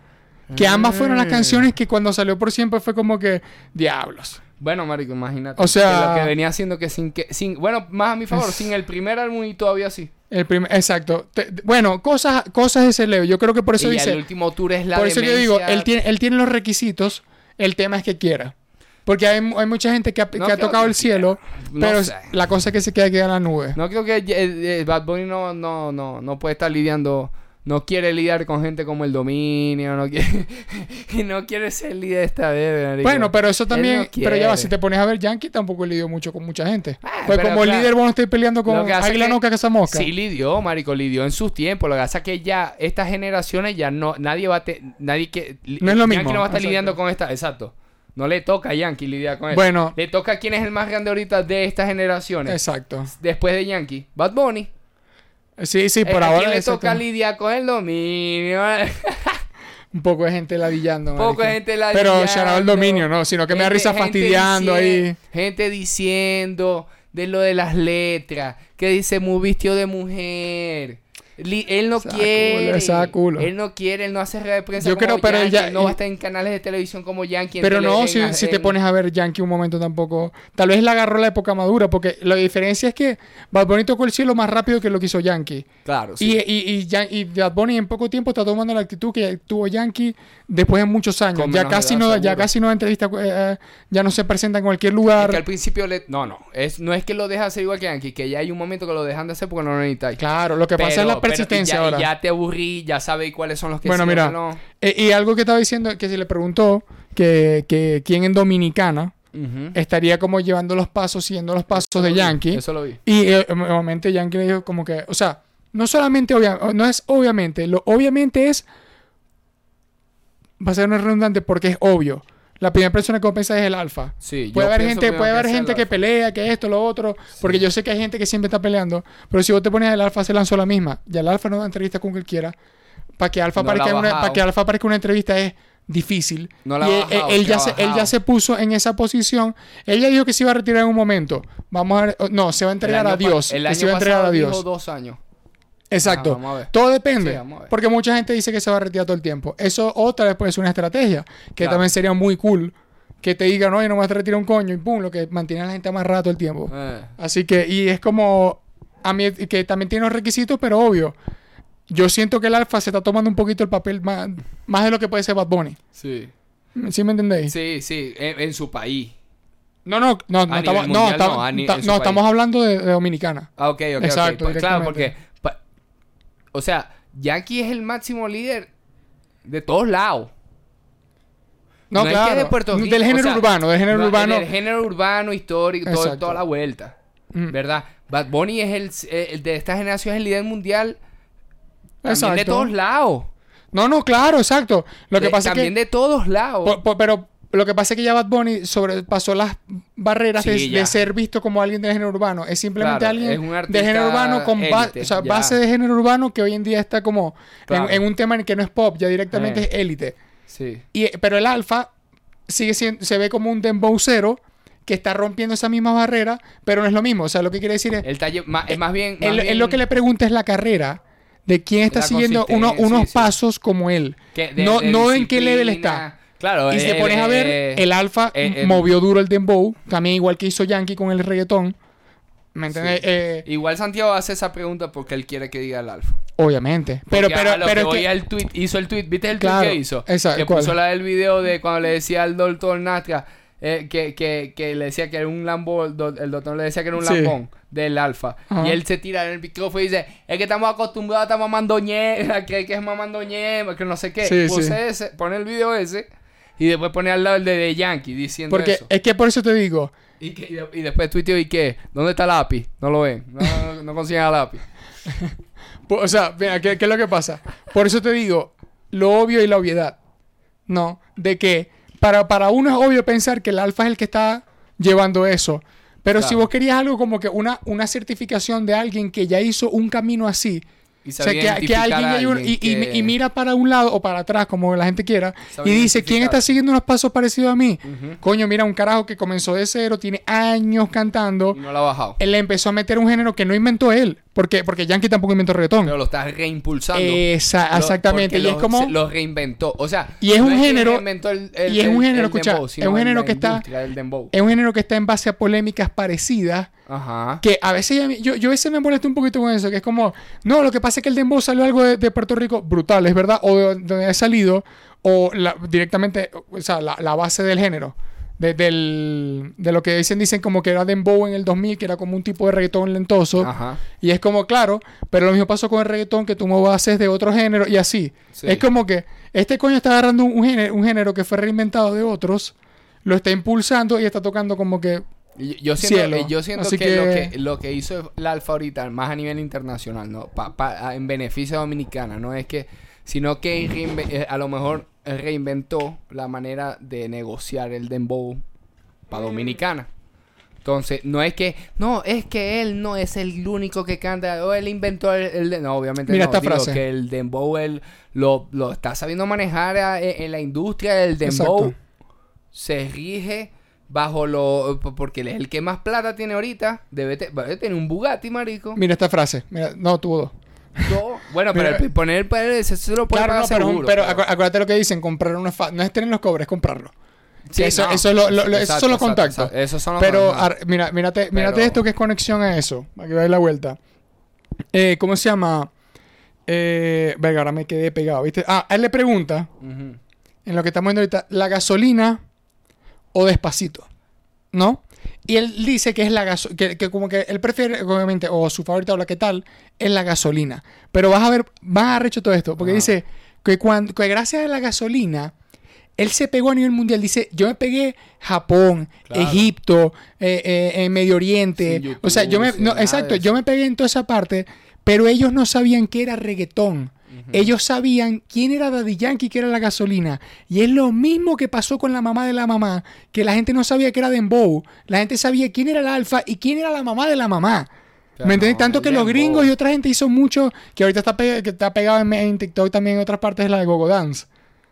Speaker 1: Que ambas fueron las
Speaker 2: Ah.
Speaker 1: canciones que cuando salió Por Siempre fue como que... Diablos.
Speaker 2: Bueno, marico, imagínate.
Speaker 1: O sea-
Speaker 2: que lo que venía haciendo que sin que... Sin, bueno, más a mi favor, sin el primer álbum y todavía sí.
Speaker 1: El primer, exacto. Te- bueno, cosas, cosas de ese leo. Yo creo que por eso
Speaker 2: y
Speaker 1: dice...
Speaker 2: el último tour es la
Speaker 1: Por eso yo digo, él tiene, él tiene los requisitos, el tema es que quiera. Porque hay, hay mucha gente que ha,
Speaker 2: No
Speaker 1: que ha
Speaker 2: creo
Speaker 1: tocado
Speaker 2: que
Speaker 1: el cielo,
Speaker 2: No
Speaker 1: pero
Speaker 2: sé.
Speaker 1: la cosa es que se queda, queda en la nube.
Speaker 2: No creo que eh, eh, Bad Bunny no, no, no, no puede estar lidiando... No quiere lidiar con gente como el dominio, no quiere... y [LAUGHS] no quiere ser líder esta vez.
Speaker 1: Bueno, pero eso
Speaker 2: Él
Speaker 1: también,
Speaker 2: no
Speaker 1: pero ya va, si te pones a ver, Yankee tampoco lidió mucho con mucha gente.
Speaker 2: Ah,
Speaker 1: pues
Speaker 2: pero
Speaker 1: como
Speaker 2: claro.
Speaker 1: líder vos no estés peleando con
Speaker 2: que
Speaker 1: Águila
Speaker 2: que-
Speaker 1: Noca Casa Mosca.
Speaker 2: Sí lidió, marico, lidió en sus tiempos. Lo que pasa es que ya estas generaciones ya no... Nadie va a... te- nadie que...
Speaker 1: No es lo
Speaker 2: Yankee
Speaker 1: mismo,
Speaker 2: no va a estar
Speaker 1: exacto.
Speaker 2: lidiando con esta... Exacto. No le toca a Yankee lidiar con eso.
Speaker 1: Bueno,
Speaker 2: Le toca a quién es el más grande ahorita de estas generaciones.
Speaker 1: exacto.
Speaker 2: Después de Yankee. Bad Bunny.
Speaker 1: Sí, sí,
Speaker 2: Eh,
Speaker 1: por
Speaker 2: ¿A
Speaker 1: ahora
Speaker 2: le toca lidiar con el dominio?
Speaker 1: un poco de gente ladillando.
Speaker 2: Poco
Speaker 1: marico.
Speaker 2: gente la
Speaker 1: Pero ya no el dominio, no, sino que me da risa fastidiando ahí.
Speaker 2: Gente diciendo de lo de las letras. Que dice muy vistió de mujer. Li- él no
Speaker 1: Esa
Speaker 2: quiere.
Speaker 1: culo, esa culo.
Speaker 2: Él no quiere, él no hace red de prensa.
Speaker 1: Yo
Speaker 2: como
Speaker 1: creo, pero
Speaker 2: Yankee,
Speaker 1: ya-
Speaker 2: él no va a estar en canales de televisión como Yankee.
Speaker 1: Pero no,
Speaker 2: en-
Speaker 1: si, te pones a ver Yankee un momento tampoco. Tal vez le agarró la época madura, porque la diferencia es que Bad Bunny tocó el cielo más rápido que lo que hizo Yankee.
Speaker 2: Claro, sí.
Speaker 1: Y, y, y, Bad Bunny en poco tiempo está tomando la actitud que tuvo Yankee después de muchos años.
Speaker 2: Con
Speaker 1: Ya casi,
Speaker 2: edad,
Speaker 1: no, ya casi no da entrevista, eh, eh, ya no se presenta en cualquier
Speaker 2: Es
Speaker 1: lugar.
Speaker 2: que al principio le... No, no. Es, no es que lo deja hacer igual que Yankee. Que ya hay un momento que lo dejan de hacer porque no lo necesitáis.
Speaker 1: Claro, lo que pasa es la persistencia
Speaker 2: ya,
Speaker 1: ahora.
Speaker 2: Ya te aburrí, ya sabéis cuáles son los que
Speaker 1: Bueno,
Speaker 2: sí,
Speaker 1: mira,
Speaker 2: no.
Speaker 1: Eh, y algo que estaba diciendo, que se le preguntó que, que quién en Dominicana estaría como llevando los pasos, siguiendo los pasos
Speaker 2: Eso
Speaker 1: de
Speaker 2: vi,
Speaker 1: Yankee.
Speaker 2: Eso lo vi.
Speaker 1: Y eh, obviamente Yankee le dijo como que, o sea, no solamente obvia- no es obviamente, lo obviamente es va a ser una redundante porque es obvio. La primera persona que vos pensás es el alfa.
Speaker 2: Sí,
Speaker 1: Puede haber gente, puede
Speaker 2: que
Speaker 1: haber gente que pelea, que esto, lo otro, porque yo sé que hay gente que siempre está peleando, pero si vos te pones el alfa se lanzó la misma, y el alfa no da entrevista con cualquiera, para que alfa
Speaker 2: No
Speaker 1: parezca una, para que alfa parezca una entrevista es difícil.
Speaker 2: No la ha
Speaker 1: y él,
Speaker 2: bajado,
Speaker 1: él ya se, él ya se puso en esa posición. Él ya dijo que se iba a retirar en un momento. Vamos a ver, no, se va a entregar a Dios.
Speaker 2: El año
Speaker 1: se va a entregar a Dios.
Speaker 2: dijo dos años.
Speaker 1: Exacto.
Speaker 2: Ah, vamos a ver.
Speaker 1: Todo depende.
Speaker 2: Sí, vamos a ver.
Speaker 1: porque mucha gente dice que se va a retirar todo el tiempo. Eso otra vez puede ser una estrategia. Que
Speaker 2: Claro.
Speaker 1: también sería muy cool. Que te digan, oye, no me vas a retirar un coño. Y pum, lo que mantiene a la gente más rato el tiempo.
Speaker 2: Eh,
Speaker 1: Así que, y es como. A mí, que también tiene los requisitos, pero obvio. Yo siento que el alfa se está tomando un poquito el papel más, más de lo que puede ser Bad Bunny.
Speaker 2: sí.
Speaker 1: ¿Sí me entendéis?
Speaker 2: Sí, sí, en, en su país.
Speaker 1: No, no, no, no, estamos, no,
Speaker 2: no,
Speaker 1: no, estamos hablando de, de Dominicana.
Speaker 2: Ah, ok, ok,
Speaker 1: Exacto,
Speaker 2: ok. Pa- Claro, porque... o sea, Yankee es el máximo líder de todos lados.
Speaker 1: No,
Speaker 2: es que
Speaker 1: claro.
Speaker 2: de Puerto Rico,
Speaker 1: del género
Speaker 2: o sea,
Speaker 1: urbano, del género
Speaker 2: no,
Speaker 1: urbano.
Speaker 2: Del género urbano, histórico, todo- toda la vuelta.
Speaker 1: Mm.
Speaker 2: ¿Verdad? Bad Bunny es el, eh, el de esta generación, es el líder mundial. También de todos lados.
Speaker 1: No, no, claro, exacto. Lo que
Speaker 2: De-
Speaker 1: pasa es que.
Speaker 2: también de todos lados.
Speaker 1: po- po- pero lo que pasa es que ya Bad Bunny sobrepasó las barreras de,
Speaker 2: Sí,
Speaker 1: de ser visto como alguien del género urbano. Es simplemente
Speaker 2: Claro,
Speaker 1: alguien
Speaker 2: es artista
Speaker 1: género urbano con ba-
Speaker 2: élite,
Speaker 1: o sea,
Speaker 2: ya.
Speaker 1: base de género urbano que hoy en día está como en-
Speaker 2: Claro.
Speaker 1: en, un tema en que no es pop, ya directamente
Speaker 2: Eh.
Speaker 1: es élite.
Speaker 2: sí.
Speaker 1: Y, pero el alfa sigue siendo, se ve como un dembowcero que está rompiendo esa misma barrera, pero no es lo mismo. O sea, lo que quiere decir es,
Speaker 2: El talle, ma- es más bien.
Speaker 1: él,
Speaker 2: más
Speaker 1: él
Speaker 2: bien
Speaker 1: lo que le pregunta es la carrera de quién está
Speaker 2: La
Speaker 1: siguiendo uno- unos
Speaker 2: sí.
Speaker 1: pasos como él.
Speaker 2: de-
Speaker 1: no
Speaker 2: de
Speaker 1: no en qué level está.
Speaker 2: Claro,
Speaker 1: Y si
Speaker 2: eh,
Speaker 1: te pones a
Speaker 2: eh,
Speaker 1: ver,
Speaker 2: eh,
Speaker 1: el alfa
Speaker 2: eh, eh,
Speaker 1: movió duro el dembow, también igual que hizo Yankee con el reggaetón. ¿Me entiendes?
Speaker 2: Sí.
Speaker 1: Eh,
Speaker 2: Igual Santiago hace esa pregunta porque él quiere que diga el alfa.
Speaker 1: obviamente. Pero,
Speaker 2: Porque
Speaker 1: pero,
Speaker 2: a lo
Speaker 1: pero
Speaker 2: que voy
Speaker 1: que-
Speaker 2: al tweet, hizo el tweet, ¿viste el tweet
Speaker 1: Claro,
Speaker 2: que hizo?
Speaker 1: exacto,
Speaker 2: Que
Speaker 1: ¿cuál?
Speaker 2: puso la del video de cuando le decía al doctor Natra eh, que, que, que le decía que era un lambón, el do- el doctor le decía que era un
Speaker 1: Sí.
Speaker 2: lambón del alfa.
Speaker 1: Ajá.
Speaker 2: Y él se tira en el micrófono y dice, es que estamos acostumbrados a estar mamando ñe, [LAUGHS] que es mamando ñe, que no sé qué.
Speaker 1: Sí,
Speaker 2: Puse
Speaker 1: sí.
Speaker 2: ese, pone el video ese y después pone al lado el de, de Yankee diciendo
Speaker 1: porque
Speaker 2: eso.
Speaker 1: es que por eso te digo,
Speaker 2: Y, que- y de- y después tuiteó y que, ¿dónde está el lápiz? No lo ven, no, no, no consiguen lápiz. [LAUGHS]
Speaker 1: po- o sea, mira, ¿qué, qué es lo que pasa? Por eso te digo, lo obvio y la obviedad. ¿No? De que para, para uno es obvio pensar que el alfa es el que está llevando eso. Pero si vos querías algo como que una, una certificación de alguien que ya hizo un camino así,
Speaker 2: Y
Speaker 1: O sea, que, que alguien
Speaker 2: a
Speaker 1: y,
Speaker 2: alguien
Speaker 1: y-
Speaker 2: que-
Speaker 1: y mira para un lado o para atrás, como la gente quiera, y dice, ¿quién está siguiendo unos pasos parecidos a mí? Coño, mira, un carajo que comenzó de cero, tiene años cantando,
Speaker 2: Y no lo ha bajado.
Speaker 1: él le empezó a meter un género que no inventó él, porque, porque Yankee tampoco inventó reggaetón.
Speaker 2: Pero lo estás reimpulsando.
Speaker 1: Esa-
Speaker 2: Lo-
Speaker 1: exactamente, y es como...
Speaker 2: se- Lo reinventó. O sea,
Speaker 1: Y es
Speaker 2: no
Speaker 1: un género-
Speaker 2: reinventó el- el-
Speaker 1: y es un género, escucha,
Speaker 2: dembow,
Speaker 1: es un género que está-. Es un género que está en base a polémicas parecidas,
Speaker 2: Ajá.
Speaker 1: que a veces ya yo, yo a veces me molesto un poquito con eso, que es como, no, lo que pasa es que el dembow salió algo de, de Puerto Rico brutal, es verdad, o de donde ha salido, o la- directamente, o sea, la, la base del género. De, del- de lo que dicen, dicen como que era dembow en el 2000, que era como un tipo de reggaetón lentoso.
Speaker 2: Ajá.
Speaker 1: Y es como, claro, pero lo mismo pasó con el reggaetón, que tomó bases de otro género y así.
Speaker 2: Sí.
Speaker 1: Es como que este coño está agarrando un, un género, un género que fue reinventado de otros, lo está impulsando y está tocando como que...
Speaker 2: Yo siento,
Speaker 1: Cielo.
Speaker 2: yo siento que, Lo
Speaker 1: que-
Speaker 2: lo que hizo el Alfa ahorita, más a nivel internacional, ¿no? Pa- pa- en beneficio Dominicana, no es que, sino que eh, a lo mejor reinventó la manera de negociar el dembow para Dominicana. Entonces, no es que, no, es que él no es el único que canta, o él inventó el, el no, obviamente
Speaker 1: Mira
Speaker 2: no,
Speaker 1: esta
Speaker 2: digo
Speaker 1: frase.
Speaker 2: que el dembow él lo, lo está sabiendo manejar a- en, en la industria del dembow
Speaker 1: Exacto.
Speaker 2: se rige bajo lo porque él es el que más plata tiene ahorita debe, te- debe tener un Bugatti marico
Speaker 1: Mira esta frase. Mira, no, tuvo dos.
Speaker 2: No. bueno pero
Speaker 1: Mira.
Speaker 2: el- poner el ese se lo puede
Speaker 1: Claro,
Speaker 2: pagar
Speaker 1: no, pero,
Speaker 2: seguro,
Speaker 1: pero acu- acuérdate lo que dicen, comprar es, fa- no es tener los cobres, es comprarlo.
Speaker 2: Sí,
Speaker 1: eso,
Speaker 2: no.
Speaker 1: eso, es lo- lo- esos
Speaker 2: Exacto,
Speaker 1: son los
Speaker 2: exacto,
Speaker 1: contactos.
Speaker 2: exacto. esos son los
Speaker 1: Pero ar- mira, mírate, mírate
Speaker 2: Pero-
Speaker 1: esto que es conexión a eso. Para que veáis la vuelta. Eh, ¿Cómo se llama? Eh, venga, ahora me quedé pegado, ¿viste? Ah, a él le pregunta, en lo que estamos viendo ahorita, ¿la gasolina o despacito? ¿No? Y él dice que es la gasolina, que, que como que él prefiere, obviamente, o su favorita o la que tal, es la gasolina. Pero vas a ver, vas a arrecho todo esto, porque dice que, cuando, que gracias a la gasolina, él se pegó a nivel mundial. Dice, yo me pegué Japón,
Speaker 2: Claro.
Speaker 1: Egipto, eh, eh, en Medio Oriente. O sea, yo me, no, exacto, yo me pegué en toda esa parte, pero ellos no sabían que era reggaetón. Ellos sabían quién era Daddy Yankee y quién era la gasolina. Y es lo mismo que pasó con la mamá de la mamá, que la gente no sabía que era Dembow. La gente sabía quién era el alfa y quién era la mamá de la mamá. ¿Me entiendes?
Speaker 2: no,
Speaker 1: Tanto que los gringos y otra gente hizo mucho, que ahorita está, pe- que está pegado en, en TikTok también en otras partes de la de Gogo Dance.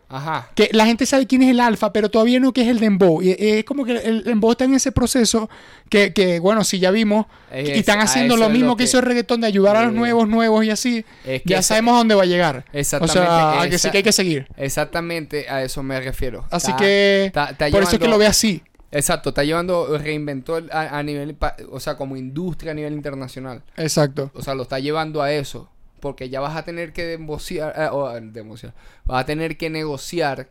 Speaker 2: Ajá.
Speaker 1: Que la gente sabe quién es el alfa, pero todavía no qué es el dembow. Y es como que el dembow está en ese proceso que, que, bueno, si ya vimos,
Speaker 2: Es-
Speaker 1: y están haciendo lo mismo
Speaker 2: lo
Speaker 1: que,
Speaker 2: que-
Speaker 1: hizo el reggaetón de ayudar a los nuevos, nuevos y así,
Speaker 2: es que
Speaker 1: ya sabemos a dónde va a llegar. O
Speaker 2: Exactamente,
Speaker 1: sea, a que sí que hay que seguir.
Speaker 2: Exactamente a eso me refiero.
Speaker 1: Así
Speaker 2: Está-
Speaker 1: que,
Speaker 2: está- está
Speaker 1: por eso es que lo ve así.
Speaker 2: Exacto, está llevando, reinventó a, a nivel, o sea, como industria a nivel internacional.
Speaker 1: Exacto.
Speaker 2: O sea, lo está llevando a eso. Porque ya vas a tener que demociar, eh, o, demociar, vas a tener que negociar,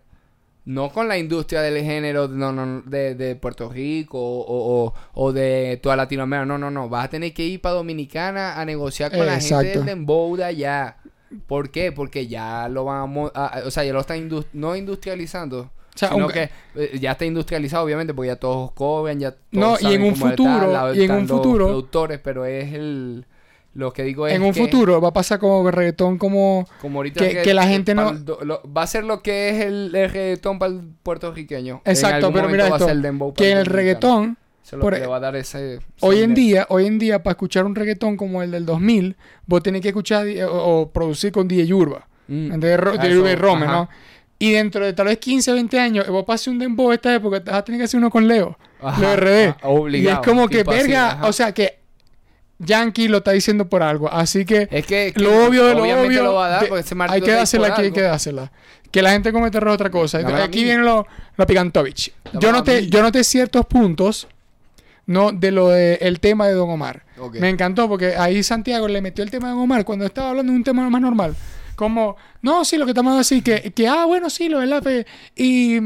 Speaker 2: no con la industria del género no, no, de, de Puerto Rico o, o- de toda Latinoamérica. No, no, no. Vas a tener que ir para Dominicana a negociar con la gente del dembow de allá. ¿Por qué? Porque ya lo vamos a, o sea, ya lo está indus- no industrializando.
Speaker 1: O sea,
Speaker 2: sino
Speaker 1: un-
Speaker 2: que eh, ya está industrializado, obviamente, porque ya todos cobran, ya todos
Speaker 1: No, y en un futuro- y en
Speaker 2: están
Speaker 1: un futuro-
Speaker 2: productores, pero es el lo que digo es
Speaker 1: En un
Speaker 2: que,
Speaker 1: futuro va a pasar como el reggaetón como...
Speaker 2: como ahorita
Speaker 1: que- que la gente no-
Speaker 2: lo- va a ser lo que es el, el reggaetón para el puertorriqueño. En
Speaker 1: Exacto,
Speaker 2: algún
Speaker 1: pero mira
Speaker 2: va a
Speaker 1: esto,
Speaker 2: ser el
Speaker 1: que el
Speaker 2: dominicano.
Speaker 1: reggaetón,
Speaker 2: es lo
Speaker 1: por-
Speaker 2: que le va a dar ese
Speaker 1: hoy en día, hoy en día, para escuchar un reggaetón como el del 2000, vos tenés que escuchar o, o producir con DJ Urba.
Speaker 2: Mm.
Speaker 1: Ro-
Speaker 2: Ah,
Speaker 1: de Urba y Rome. ¿no? Y dentro de tal vez 15, 20 años, vos pases un dembow de esta época, te vas a tener que hacer uno con Leo.
Speaker 2: Ajá,
Speaker 1: Lo RD.
Speaker 2: ajá, obligado,
Speaker 1: y es como que,
Speaker 2: así,
Speaker 1: verga, o sea que Yankee lo está diciendo por algo. Así que
Speaker 2: Es que, que
Speaker 1: lo obvio de lo obvio.
Speaker 2: lo va a dar
Speaker 1: de-
Speaker 2: porque
Speaker 1: hay que dársela aquí, hay que dársela. Que la gente comete error es otra cosa.
Speaker 2: A
Speaker 1: aquí viene lo, lo Picantovich. Yo noté, yo noté ciertos puntos no de lo de el tema de Don Omar. Me encantó porque ahí Santiago le metió el tema de Don Omar cuando estaba hablando de un tema más normal. Como, no, sí, lo que estamos así, que, que ah, bueno, sí, lo de la fe. Y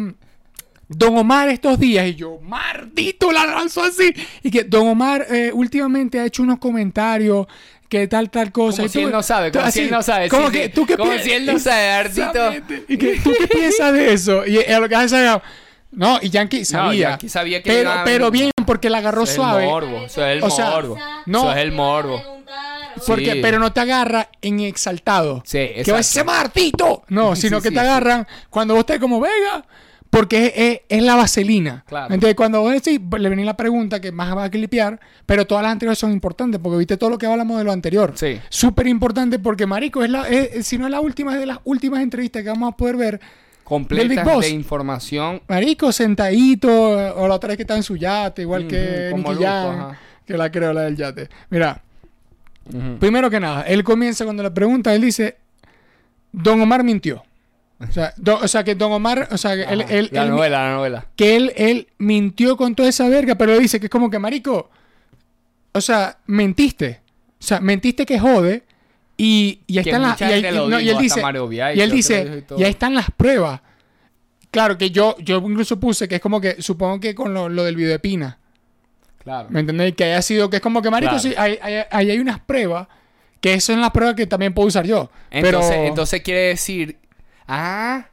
Speaker 1: Don Omar estos días, y yo, maldito, la lanzó así. Y que Don Omar eh, últimamente ha hecho unos comentarios que tal, tal cosa.
Speaker 2: Como
Speaker 1: Y
Speaker 2: si
Speaker 1: tú-
Speaker 2: él no sabe,
Speaker 1: tú
Speaker 2: como si
Speaker 1: así,
Speaker 2: él no sabe.
Speaker 1: Como
Speaker 2: sí,
Speaker 1: que tú qué
Speaker 2: Como si él no sabe, Artito.
Speaker 1: Y que tú qué piensas de eso. Y a lo que hace No, y Yankee sabía.
Speaker 2: Yankee sabía que
Speaker 1: pero,
Speaker 2: iba a
Speaker 1: pero bien, porque la agarró
Speaker 2: Eso es
Speaker 1: suave.
Speaker 2: el morbo. Eso es el
Speaker 1: O sea,
Speaker 2: morbo.
Speaker 1: no.
Speaker 2: Eso es el morbo.
Speaker 1: Porque,
Speaker 2: Sí.
Speaker 1: pero no te agarra en exaltado.
Speaker 2: Sí,
Speaker 1: Que va a
Speaker 2: exacto.
Speaker 1: ser Martito. No, sino
Speaker 2: sí,
Speaker 1: que te agarran cuando vos estés como Vega. Porque es, es- es la vaselina.
Speaker 2: Claro.
Speaker 1: Entonces, cuando vos decís, le venía la pregunta que más va a clipear, pero todas las anteriores son importantes, porque viste todo lo que hablamos de lo anterior.
Speaker 2: Sí.
Speaker 1: Súper importante porque, marico, es la, es- si no es la última, es de las últimas entrevistas que vamos a poder ver.
Speaker 2: Completas de información.
Speaker 1: Marico, sentadito, eh, o la otra vez que está en su yate, igual que
Speaker 2: Ujú, como
Speaker 1: Nicky
Speaker 2: Luco,
Speaker 1: que la creo, la del yate. Mira. Primero que nada, él comienza cuando le pregunta, él dice, Don Omar mintió. O sea, do- o sea que Don Omar, o sea, que él,
Speaker 2: Ajá.
Speaker 1: él-
Speaker 2: la
Speaker 1: él-
Speaker 2: novela, la novela.
Speaker 1: que él, él mintió con toda esa verga, pero dice que es como que, marico, o sea, mentiste. O sea, mentiste que jode y, y ahí están las... Y, ahí- no, y él dice, y él dice, y ahí están las pruebas. Claro que yo, yo incluso puse que es como que, supongo que con lo, lo del video de Pina.
Speaker 2: Claro.
Speaker 1: ¿Me entendéis? Que haya sido, que es como que, marico,
Speaker 2: Claro.
Speaker 1: sí, ahí, ahí- ahí hay unas pruebas, que eso son las pruebas que también puedo usar yo.
Speaker 2: Entonces,
Speaker 1: pero,
Speaker 2: entonces quiere decir. Ah,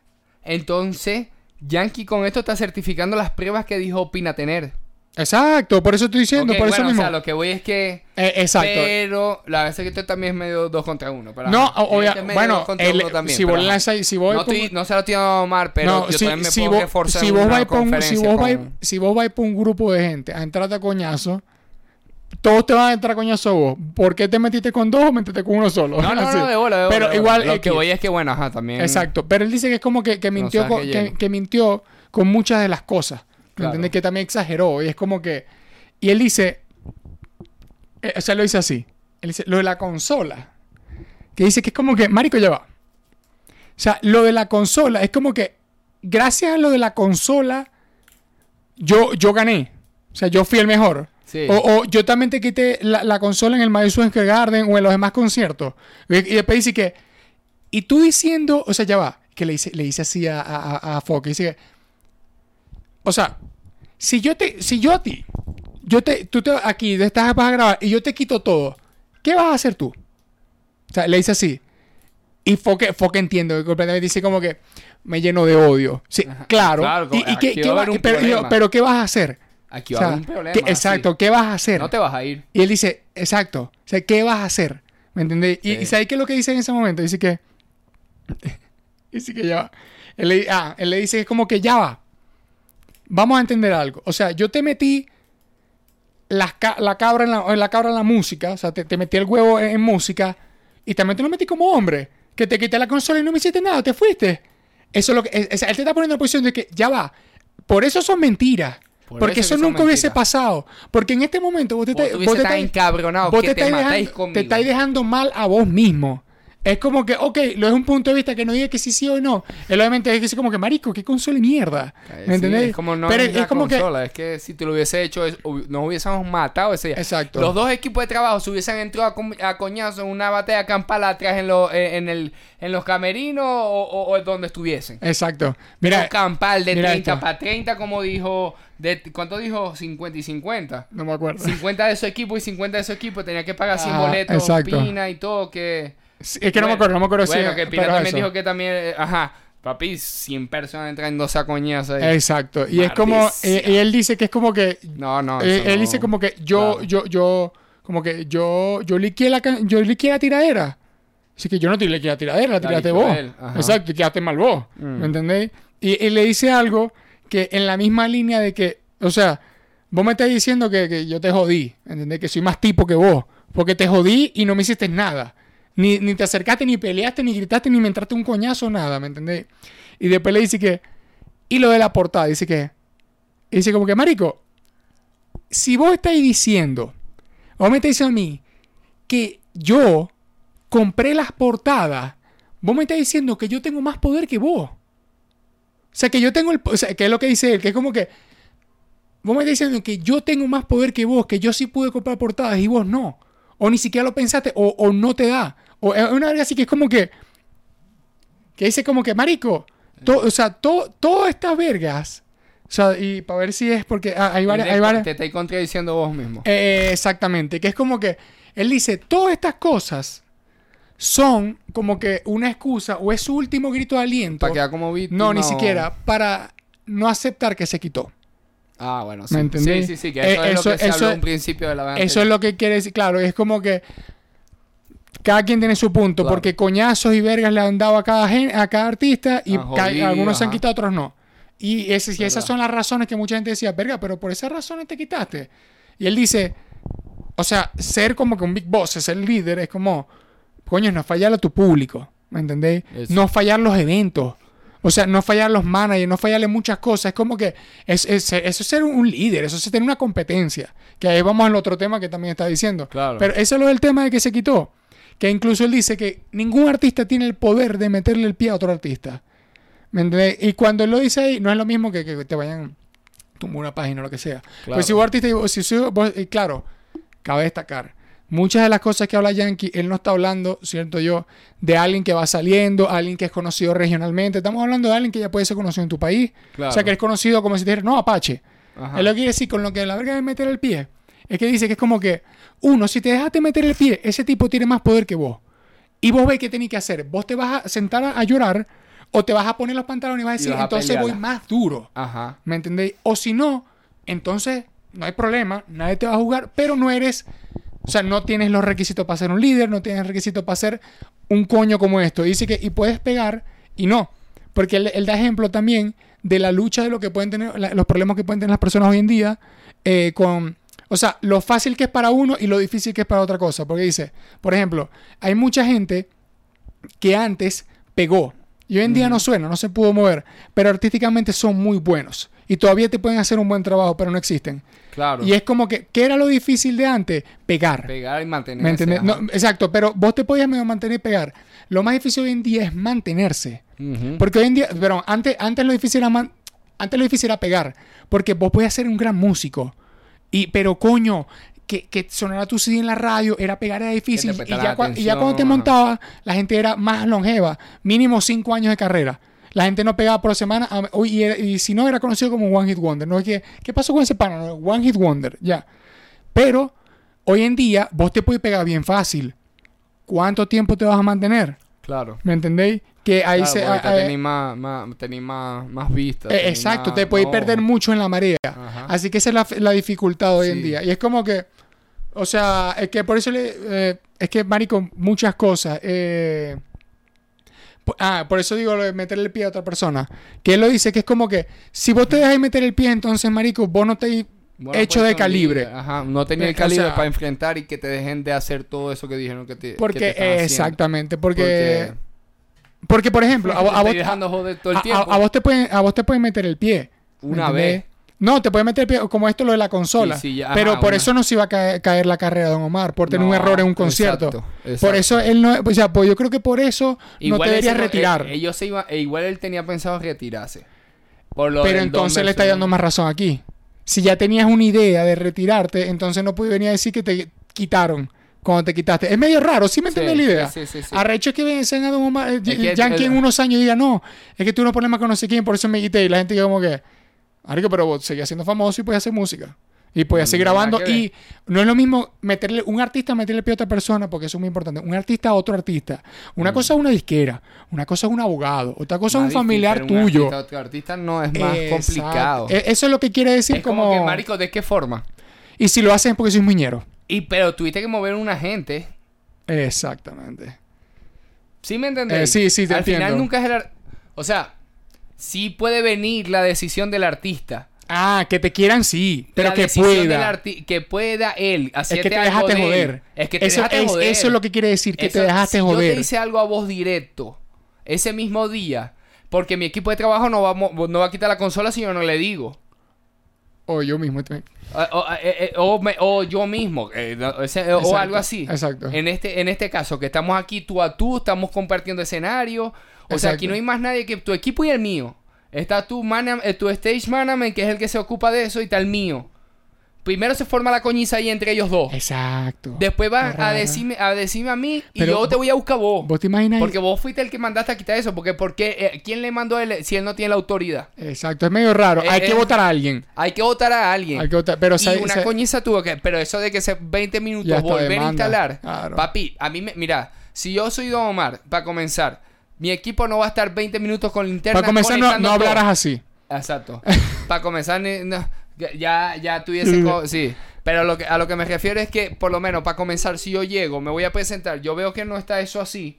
Speaker 2: entonces Yankee con esto está certificando las pruebas que dijo Pina tener.
Speaker 1: Exacto, por eso estoy diciendo, por eso mismo.
Speaker 2: O sea, lo que voy es que.
Speaker 1: Eh, exacto.
Speaker 2: Pero la verdad es que esto también es medio dos contra uno. Pero,
Speaker 1: no,
Speaker 2: ajá,
Speaker 1: obvia-
Speaker 2: es medio
Speaker 1: bueno,
Speaker 2: dos contra
Speaker 1: el-
Speaker 2: uno también,
Speaker 1: si
Speaker 2: pero
Speaker 1: vos
Speaker 2: ajá.
Speaker 1: lanzáis, si vos
Speaker 2: no, estoy- no se lo tiene a Omar, pero
Speaker 1: no,
Speaker 2: yo
Speaker 1: si,
Speaker 2: también me
Speaker 1: si
Speaker 2: puedo
Speaker 1: vos,
Speaker 2: reforzar
Speaker 1: si vos vais por un, si
Speaker 2: con-
Speaker 1: si vos vais por un grupo de gente a entrarte a coñazo, todos te van a entrar coñazo vos. ¿Por qué te metiste con dos o metiste con uno solo?
Speaker 2: No, no, [LAUGHS] no, de bola, de bola.
Speaker 1: Pero
Speaker 2: de bola.
Speaker 1: igual
Speaker 2: Lo que voy es que, bueno, ajá, también.
Speaker 1: Exacto, pero él dice que es como que, que mintió, con,
Speaker 2: que
Speaker 1: que,
Speaker 2: lleno.
Speaker 1: que mintió con muchas de las cosas. ¿Me
Speaker 2: Claro.
Speaker 1: entiendes? Que también exageró. Y es como que. Y él dice. eh, o sea, lo dice así. Él dice, lo de la consola. Que dice que es como que. Marico, ya va. O sea, lo de la consola es como que. Gracias a lo de la consola. Yo, yo gané. O sea, yo fui el mejor.
Speaker 2: Sí.
Speaker 1: O, o yo también te quité la, la consola en el Madison Square Garden o en los demás conciertos. Y, y después dice que. Y tú diciendo. O sea, ya va. Que le dice, le dice así a, a, a- Fox. Dice que. O sea, si yo te. Si yo a ti. Yo te. Tú te aquí estás vas a grabar y yo te quito todo. ¿Qué vas a hacer tú? O sea, le dice así. Y Foque, Foque entiendo, que completamente dice como que me lleno de odio. Sí, claro.
Speaker 2: Claro,
Speaker 1: ¿Y, y
Speaker 2: va
Speaker 1: pero ¿qué vas a hacer?
Speaker 2: Aquí
Speaker 1: O
Speaker 2: va a haber un problema.
Speaker 1: ¿qué-
Speaker 2: así.
Speaker 1: exacto, ¿qué vas a hacer?
Speaker 2: No te vas a ir.
Speaker 1: Y él dice, exacto, o sea, ¿qué vas a hacer? ¿Me entendés? Y,
Speaker 2: Sí.
Speaker 1: y ¿sabes qué es lo que dice en ese momento? Dice que, [LAUGHS] Dice que ya va. Él le, ah, él le dice que es como que ya va. Vamos a entender algo. O sea, yo te metí ca- la, cabra en la, la cabra en la música. O sea, te, te metí el huevo en, en música. Y también te lo metí como hombre. Que te quité la consola y no me hiciste nada. Te fuiste. Eso es lo que... es- es- él te está poniendo en la posición de que ya va. Por eso son mentiras.
Speaker 2: Por
Speaker 1: porque
Speaker 2: eso
Speaker 1: nunca hubiese pasado. Porque en este momento vos te,
Speaker 2: Vos
Speaker 1: te- vos te
Speaker 2: tan
Speaker 1: estás-
Speaker 2: encabronado
Speaker 1: vos
Speaker 2: que te
Speaker 1: estáis
Speaker 2: matáis
Speaker 1: dejando,
Speaker 2: conmigo.
Speaker 1: te estáis dejando mal a vos mismo. Es como que, ok, lo es un punto de vista que no diga que sí, sí o no. Él obviamente es que es como que, marico, qué consola mierda. ¿Me
Speaker 2: sí,
Speaker 1: entendés?
Speaker 2: es como no
Speaker 1: Pero
Speaker 2: es, una
Speaker 1: como que...
Speaker 2: consola, es que si te lo hubiese hecho, es- nos hubiésemos matado ese día.
Speaker 1: Exacto.
Speaker 2: Los dos equipos de trabajo se hubiesen entrado a, a coñazo en una batalla campal atrás en, lo- eh, en, el, en los camerinos o, o- o donde estuviesen.
Speaker 1: Exacto.
Speaker 2: Mira,
Speaker 1: Mira,
Speaker 2: campal de
Speaker 1: mira
Speaker 2: 30
Speaker 1: esto.
Speaker 2: para 30, como dijo. De, ¿Cuánto dijo? 50 y 50.
Speaker 1: no me acuerdo.
Speaker 2: 50 de su equipo y 50 de su equipo. Tenía que pagar 100
Speaker 1: Ah,
Speaker 2: boletos,
Speaker 1: exacto.
Speaker 2: Pina y todo. Que.
Speaker 1: Sí, Es que no me
Speaker 2: Bueno,
Speaker 1: acuerdo, no me acuerdo
Speaker 2: Bueno,
Speaker 1: si...
Speaker 2: que
Speaker 1: pero
Speaker 2: también
Speaker 1: eso.
Speaker 2: dijo que también. eh, Ajá. Papi, 100 personas entrándose a coñazo. ahí.
Speaker 1: Exacto. Y es como... Eh, él dice que es como que...
Speaker 2: No, no.
Speaker 1: eh, él
Speaker 2: no.
Speaker 1: dice como que yo,
Speaker 2: Claro.
Speaker 1: yo, yo... Como que yo... Yo liqué la, yo liqué la tiradera. Así que yo no te liqué la tiradera, la tiraste vos.
Speaker 2: él.
Speaker 1: Exacto, y quedaste mal vos.
Speaker 2: Mm.
Speaker 1: ¿Me entendéis? Y, y le dice algo que en la misma línea de que... O sea, vos me estás diciendo que, que yo te jodí. ¿Entendés? Que soy más tipo que vos. Porque te jodí y no me hiciste nada. Ni, ni te acercaste, ni peleaste, ni gritaste, ni me entraste un coñazo, nada, ¿me entendés? Y después le dice que... Y lo de la portada, dice que... Dice como que, marico, si vos estáis diciendo, vos me estáis diciendo a mí, que yo compré las portadas, vos me estás diciendo que yo tengo más poder que vos. O sea, que yo tengo el... O sea, que es lo que dice él, que es como que... Vos me estás diciendo que yo tengo más poder que vos, que yo sí pude comprar portadas y vos no. O ni siquiera lo pensaste, o, o no te da. O es una verga así que es como que... Que dice como que, marico, to- o sea, to- todas estas vergas... O sea, y para ver si es porque ah, hay varias... Hay varias
Speaker 2: Te estáis contradiciendo vos mismo.
Speaker 1: eh, exactamente, que es como que él dice, todas estas cosas son como que una excusa o es su último grito de aliento.
Speaker 2: Para quedar como víctima.
Speaker 1: No, ni siquiera, para no aceptar que se quitó.
Speaker 2: Ah, bueno, sí.
Speaker 1: ¿Me entendés?
Speaker 2: Sí, sí, sí. Que
Speaker 1: Eh,
Speaker 2: eso es
Speaker 1: eso-
Speaker 2: lo que se
Speaker 1: eso
Speaker 2: habló en principio de la vez
Speaker 1: Eso es lo que quiere decir, claro, es como que cada quien tiene su punto,
Speaker 2: Claro.
Speaker 1: porque coñazos y vergas le han dado a cada, gen- a cada artista y ca-
Speaker 2: jodido,
Speaker 1: algunos se han quitado, otros no. Y, ese- y esas son las razones que mucha gente decía, verga, pero por esas razones te quitaste. Y él dice, o sea, ser como que un big boss, ser líder, es como, coño, no fallar a tu público, ¿me entendéis?
Speaker 2: Eso.
Speaker 1: No fallar los eventos. O sea, no fallar los managers, no fallarle muchas cosas. Es como que es, es- eso es ser un líder, eso es tener una competencia. Que ahí vamos al otro tema que también está diciendo.
Speaker 2: Claro.
Speaker 1: Pero eso es lo del tema de que se quitó. Que incluso él dice que ningún artista tiene el poder de meterle el pie a otro artista. ¿Me entendés? Y cuando él lo dice ahí, no es lo mismo que, que te vayan tumbar una página o lo que sea.
Speaker 2: Claro.
Speaker 1: Pues si vos artista, y vos- si soy- vos- y claro, cabe destacar. Muchas de las cosas que habla Yankee, él no está hablando, siento yo, de alguien que va saliendo, alguien que es conocido regionalmente. Estamos hablando de alguien que ya puede ser conocido en tu país.
Speaker 2: Claro.
Speaker 1: O sea, que es conocido como si te dijera, no, Apache.
Speaker 2: Ajá.
Speaker 1: Él lo que quiere decir con lo que la verga de meter el pie. Es que dice que es como que, uno, si te dejaste meter el pie, ese tipo tiene más poder que vos. Y vos ves qué tenés que hacer. Vos te vas a sentar a, a llorar o te vas a poner los pantalones y vas a decir,
Speaker 2: vas a
Speaker 1: entonces voy más duro.
Speaker 2: Ajá.
Speaker 1: ¿Me entendéis? O si no, entonces no hay problema, nadie te va a jugar, pero no eres, o sea, no tienes los requisitos para ser un líder, no tienes requisitos para ser un coño como esto. Dice que, y puedes pegar, y no. Porque él, él da ejemplo también de la lucha de lo que pueden tener, la- los problemas que pueden tener las personas hoy en día eh, con, o sea, lo fácil que es para uno y lo difícil que es para otra cosa. Porque dice, por ejemplo, hay mucha gente que antes pegó y hoy en día no suena, no se pudo mover, pero artísticamente son muy buenos y todavía te pueden hacer un buen trabajo, pero no existen.
Speaker 2: Claro.
Speaker 1: Y es como que, ¿qué era lo difícil de antes? Pegar.
Speaker 2: Pegar y mantener.
Speaker 1: ¿Me entendés? No, exacto, pero vos te podías medio mantener y pegar. Lo más difícil hoy en día es mantenerse. Porque hoy en día, pero antes, antes lo difícil era man- antes lo difícil era pegar. Porque vos podías ser un gran músico. Y, pero coño, que, que sonara tu CD en la radio, era pegar era difícil. Y ya, cua- y ya cuando te montaba, la gente era más longeva. Mínimo cinco años de carrera. La gente no pegaba por semana. Y, era- y si no, era conocido como One Hit Wonder. No es que, ¿qué pasó con ese pana? No, One Hit Wonder, ya. Pero hoy en día, vos te puedes pegar bien fácil. ¿Cuánto tiempo te vas a mantener?
Speaker 2: Claro.
Speaker 1: ¿Me entendéis? Que ahí
Speaker 2: Claro,
Speaker 1: se.
Speaker 2: porque ahorita
Speaker 1: eh,
Speaker 2: tenés más, más, tenés más, más vistas.
Speaker 1: eh, exacto,
Speaker 2: más-
Speaker 1: te podéis
Speaker 2: no.
Speaker 1: perder mucho en la marea.
Speaker 2: Ajá.
Speaker 1: Así que esa es la, la dificultad hoy en día. Y es como que. O sea, es que por eso le. eh, es que, Marico, muchas cosas. eh, Ah, por eso digo lo de meterle el pie a otra persona. Que él lo dice que es como que si vos te dejáis meter el pie, entonces, marico, vos no te
Speaker 2: Bueno,
Speaker 1: hecho de calibre.
Speaker 2: Ajá, no tenía el calibre
Speaker 1: o sea-
Speaker 2: para enfrentar y que te dejen de hacer todo eso que dijeron que te que
Speaker 1: Porque,
Speaker 2: te están haciendo.
Speaker 1: exactamente, porque, porque, por ejemplo, a, vos- a
Speaker 2: estoy
Speaker 1: vos,
Speaker 2: dejando joder todo el
Speaker 1: a- a-
Speaker 2: tiempo.
Speaker 1: a vos te pueden, a vos te pueden meter el pie. ¿me
Speaker 2: Una vez.
Speaker 1: No, te pueden meter el pie, como esto lo de la consola.
Speaker 2: Sí, sí, ya-
Speaker 1: pero
Speaker 2: ajá,
Speaker 1: por
Speaker 2: una.
Speaker 1: eso no se iba a caer, caer la carrera de Don Omar, por tener un error en un concierto.
Speaker 2: exacto,
Speaker 1: Por eso él no, o sea, pues yo creo que por eso no te deberías retirar.
Speaker 2: eh, ellos se iban, e igual él tenía pensado retirarse. Por lo
Speaker 1: pero entonces le está dando más razón aquí. Si ya tenías una idea de retirarte, entonces no puedes venir a decir que te quitaron cuando te quitaste. Es medio raro, ¿sí me
Speaker 2: Sí,
Speaker 1: entiendes la idea?
Speaker 2: sí, sí, sí.
Speaker 1: Arrecho es que vencen a Don Omar, eh, Yankee en unos años diga, no, es que tuve unos problemas con no sé quién, por eso me quité. Y la gente diga como que, Marico, pero vos seguías siendo famoso y podías hacer música. Y podías seguir
Speaker 2: Nada
Speaker 1: grabando. Y no es lo mismo meterle un artista meterle pie a otra persona, porque eso es muy importante. Un artista a otro artista. Una cosa es una disquera, una cosa es un abogado, otra cosa
Speaker 2: Mm. Más
Speaker 1: es un familiar
Speaker 2: un
Speaker 1: tuyo.
Speaker 2: artista, otro artista no es más
Speaker 1: Exacto.
Speaker 2: complicado.
Speaker 1: E- Eso es lo que quiere decir
Speaker 2: es como,
Speaker 1: como...
Speaker 2: que, marico, ¿de qué forma?
Speaker 1: Y si lo hacen es porque soy muñero.
Speaker 2: Y pero tuviste que mover un agente.
Speaker 1: Exactamente.
Speaker 2: ¿Sí me entendés?
Speaker 1: Eh, sí, sí, te
Speaker 2: Al
Speaker 1: entiendo.
Speaker 2: final nunca es el... ar- O sea, sí puede venir la decisión del artista.
Speaker 1: Ah, que te quieran sí, pero
Speaker 2: La
Speaker 1: que pueda.
Speaker 2: que pueda él
Speaker 1: Es
Speaker 2: hacerte
Speaker 1: que te dejaste
Speaker 2: de
Speaker 1: joder.
Speaker 2: Es que te
Speaker 1: eso,
Speaker 2: dejaste
Speaker 1: es,
Speaker 2: joder.
Speaker 1: eso es lo que quiere decir, que
Speaker 2: Eso-
Speaker 1: te dejaste
Speaker 2: si
Speaker 1: joder.
Speaker 2: yo te hice algo a vos directo ese mismo día, porque mi equipo de trabajo no va, no va a quitar la consola si yo no le digo.
Speaker 1: O yo mismo. te-
Speaker 2: O, o- eh, eh, o yo mismo, eh, o algo así.
Speaker 1: exacto.
Speaker 2: En este, en este caso, que estamos aquí tú a tú, estamos compartiendo escenario. O sea, aquí no hay más nadie que tu equipo y el mío. Está tu, eh, tu stage management, que es el que se ocupa de eso, y está el mío. Primero se forma la coñiza ahí entre ellos dos.
Speaker 1: Exacto.
Speaker 2: Después vas a decirme, a decirme a mí y yo te voy a buscar a vos.
Speaker 1: ¿Vos te imaginas?
Speaker 2: Porque vos fuiste el que mandaste a quitar eso. Porque, porque eh, ¿quién le mandó a él si él no tiene la autoridad?
Speaker 1: Exacto, es medio raro.
Speaker 2: Eh,
Speaker 1: Hay que
Speaker 2: eh,
Speaker 1: votar a alguien.
Speaker 2: Hay que votar a alguien.
Speaker 1: Hay que votar. Pero
Speaker 2: y una coñiza tuvo que. Pero eso de que se 20
Speaker 1: Ya
Speaker 2: minutos volver a instalar.
Speaker 1: Claro.
Speaker 2: Papi, a mí me. Mira, si yo soy Don Omar, para comenzar, mi equipo no va a estar 20 minutos con linterna.
Speaker 1: Para comenzar, no, no
Speaker 2: todo.
Speaker 1: hablaras así.
Speaker 2: Exacto. [LAUGHS] Para comenzar, no, ya, ya tuviese. sí. Pero lo que, a lo que me refiero es que, por lo menos, para comenzar, si yo llego, me voy a presentar, yo veo que no está eso así.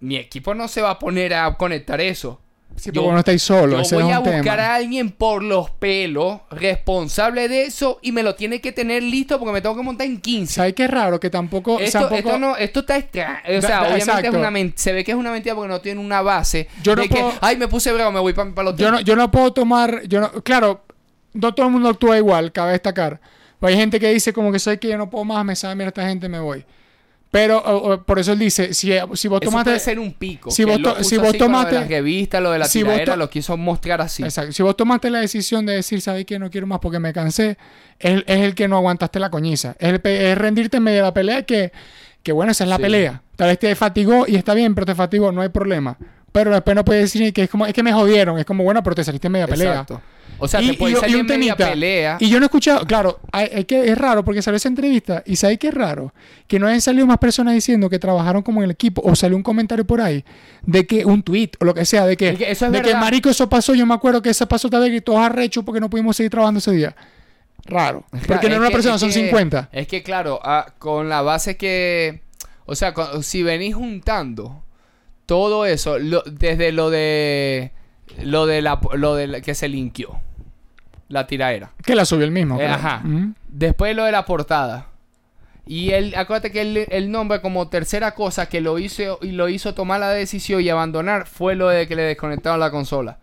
Speaker 2: Mi equipo no se va a poner a conectar eso.
Speaker 1: Sí,
Speaker 2: Yo-
Speaker 1: no estáis solo.
Speaker 2: Yo
Speaker 1: ese
Speaker 2: voy
Speaker 1: es
Speaker 2: a buscar
Speaker 1: tema.
Speaker 2: a alguien por los pelos, responsable de eso, y me lo tiene que tener listo porque me tengo que montar en 15.
Speaker 1: ¿Sabes qué raro? Que tampoco.
Speaker 2: Esto,
Speaker 1: tampoco-
Speaker 2: esto no, esto está extra. O sea,
Speaker 1: Da- da-
Speaker 2: obviamente es una se ve que es una mentira porque no tiene una base.
Speaker 1: Yo no
Speaker 2: de que,
Speaker 1: puedo-
Speaker 2: ay, me puse bravo, me voy para los
Speaker 1: Yo no, yo no puedo tomar. Yo no, claro, no todo el mundo actúa igual, cabe destacar. Pues hay gente que dice como que soy que yo no puedo más, me sabe, mira esta gente, me voy. Pero o- o, por eso él dice, si, si vos
Speaker 2: Eso
Speaker 1: tomaste...
Speaker 2: puede ser un pico.
Speaker 1: si
Speaker 2: que
Speaker 1: vos to- si vos
Speaker 2: con lo de
Speaker 1: tomaste-
Speaker 2: las revistas, lo de la
Speaker 1: si
Speaker 2: tiradera, lo quiso mostrar así.
Speaker 1: Exacto. Si vos tomaste la decisión de decir, ¿sabes qué? No quiero más porque me cansé, es, es el que no aguantaste la coñiza. Es, el es rendirte en medio de la pelea que, que bueno, esa es la
Speaker 2: Sí.
Speaker 1: pelea. Tal vez te fatigó y está bien, pero te fatigó, no hay problema. Pero después no puedes decir que es como, es que me jodieron. Es como, bueno, pero te saliste en media pelea.
Speaker 2: Exacto. O sea,
Speaker 1: Y-
Speaker 2: te puede
Speaker 1: y- y
Speaker 2: salir
Speaker 1: un
Speaker 2: en media
Speaker 1: temita.
Speaker 2: pelea.
Speaker 1: Y yo no he escuchado, claro, hay- hay que, es raro porque salió esa entrevista y ¿sabes qué es raro? Que no hayan salido más personas diciendo que trabajaron como en el equipo o salió un comentario por ahí de que un tweet o lo que sea, de que,
Speaker 2: Es que eso es
Speaker 1: de que marico eso pasó, yo me acuerdo que eso pasó tal vez y todos arrechos porque no pudimos seguir trabajando ese día. Raro. Porque no
Speaker 2: es
Speaker 1: una
Speaker 2: que-
Speaker 1: persona, son
Speaker 2: que-
Speaker 1: 50.
Speaker 2: Es que, claro, ah, con la base que. O sea, con- si venís juntando todo eso, lo- desde lo de. Lo de la. Lo de la- que se linkeó. La tiraera.
Speaker 1: Que la subió el mismo.
Speaker 2: Eh, ajá.
Speaker 1: Ujú.
Speaker 2: Después lo de la portada. Y él, acuérdate que el, el nombre como tercera cosa que lo hizo y lo hizo tomar la decisión y abandonar fue lo de que le desconectaron la consola.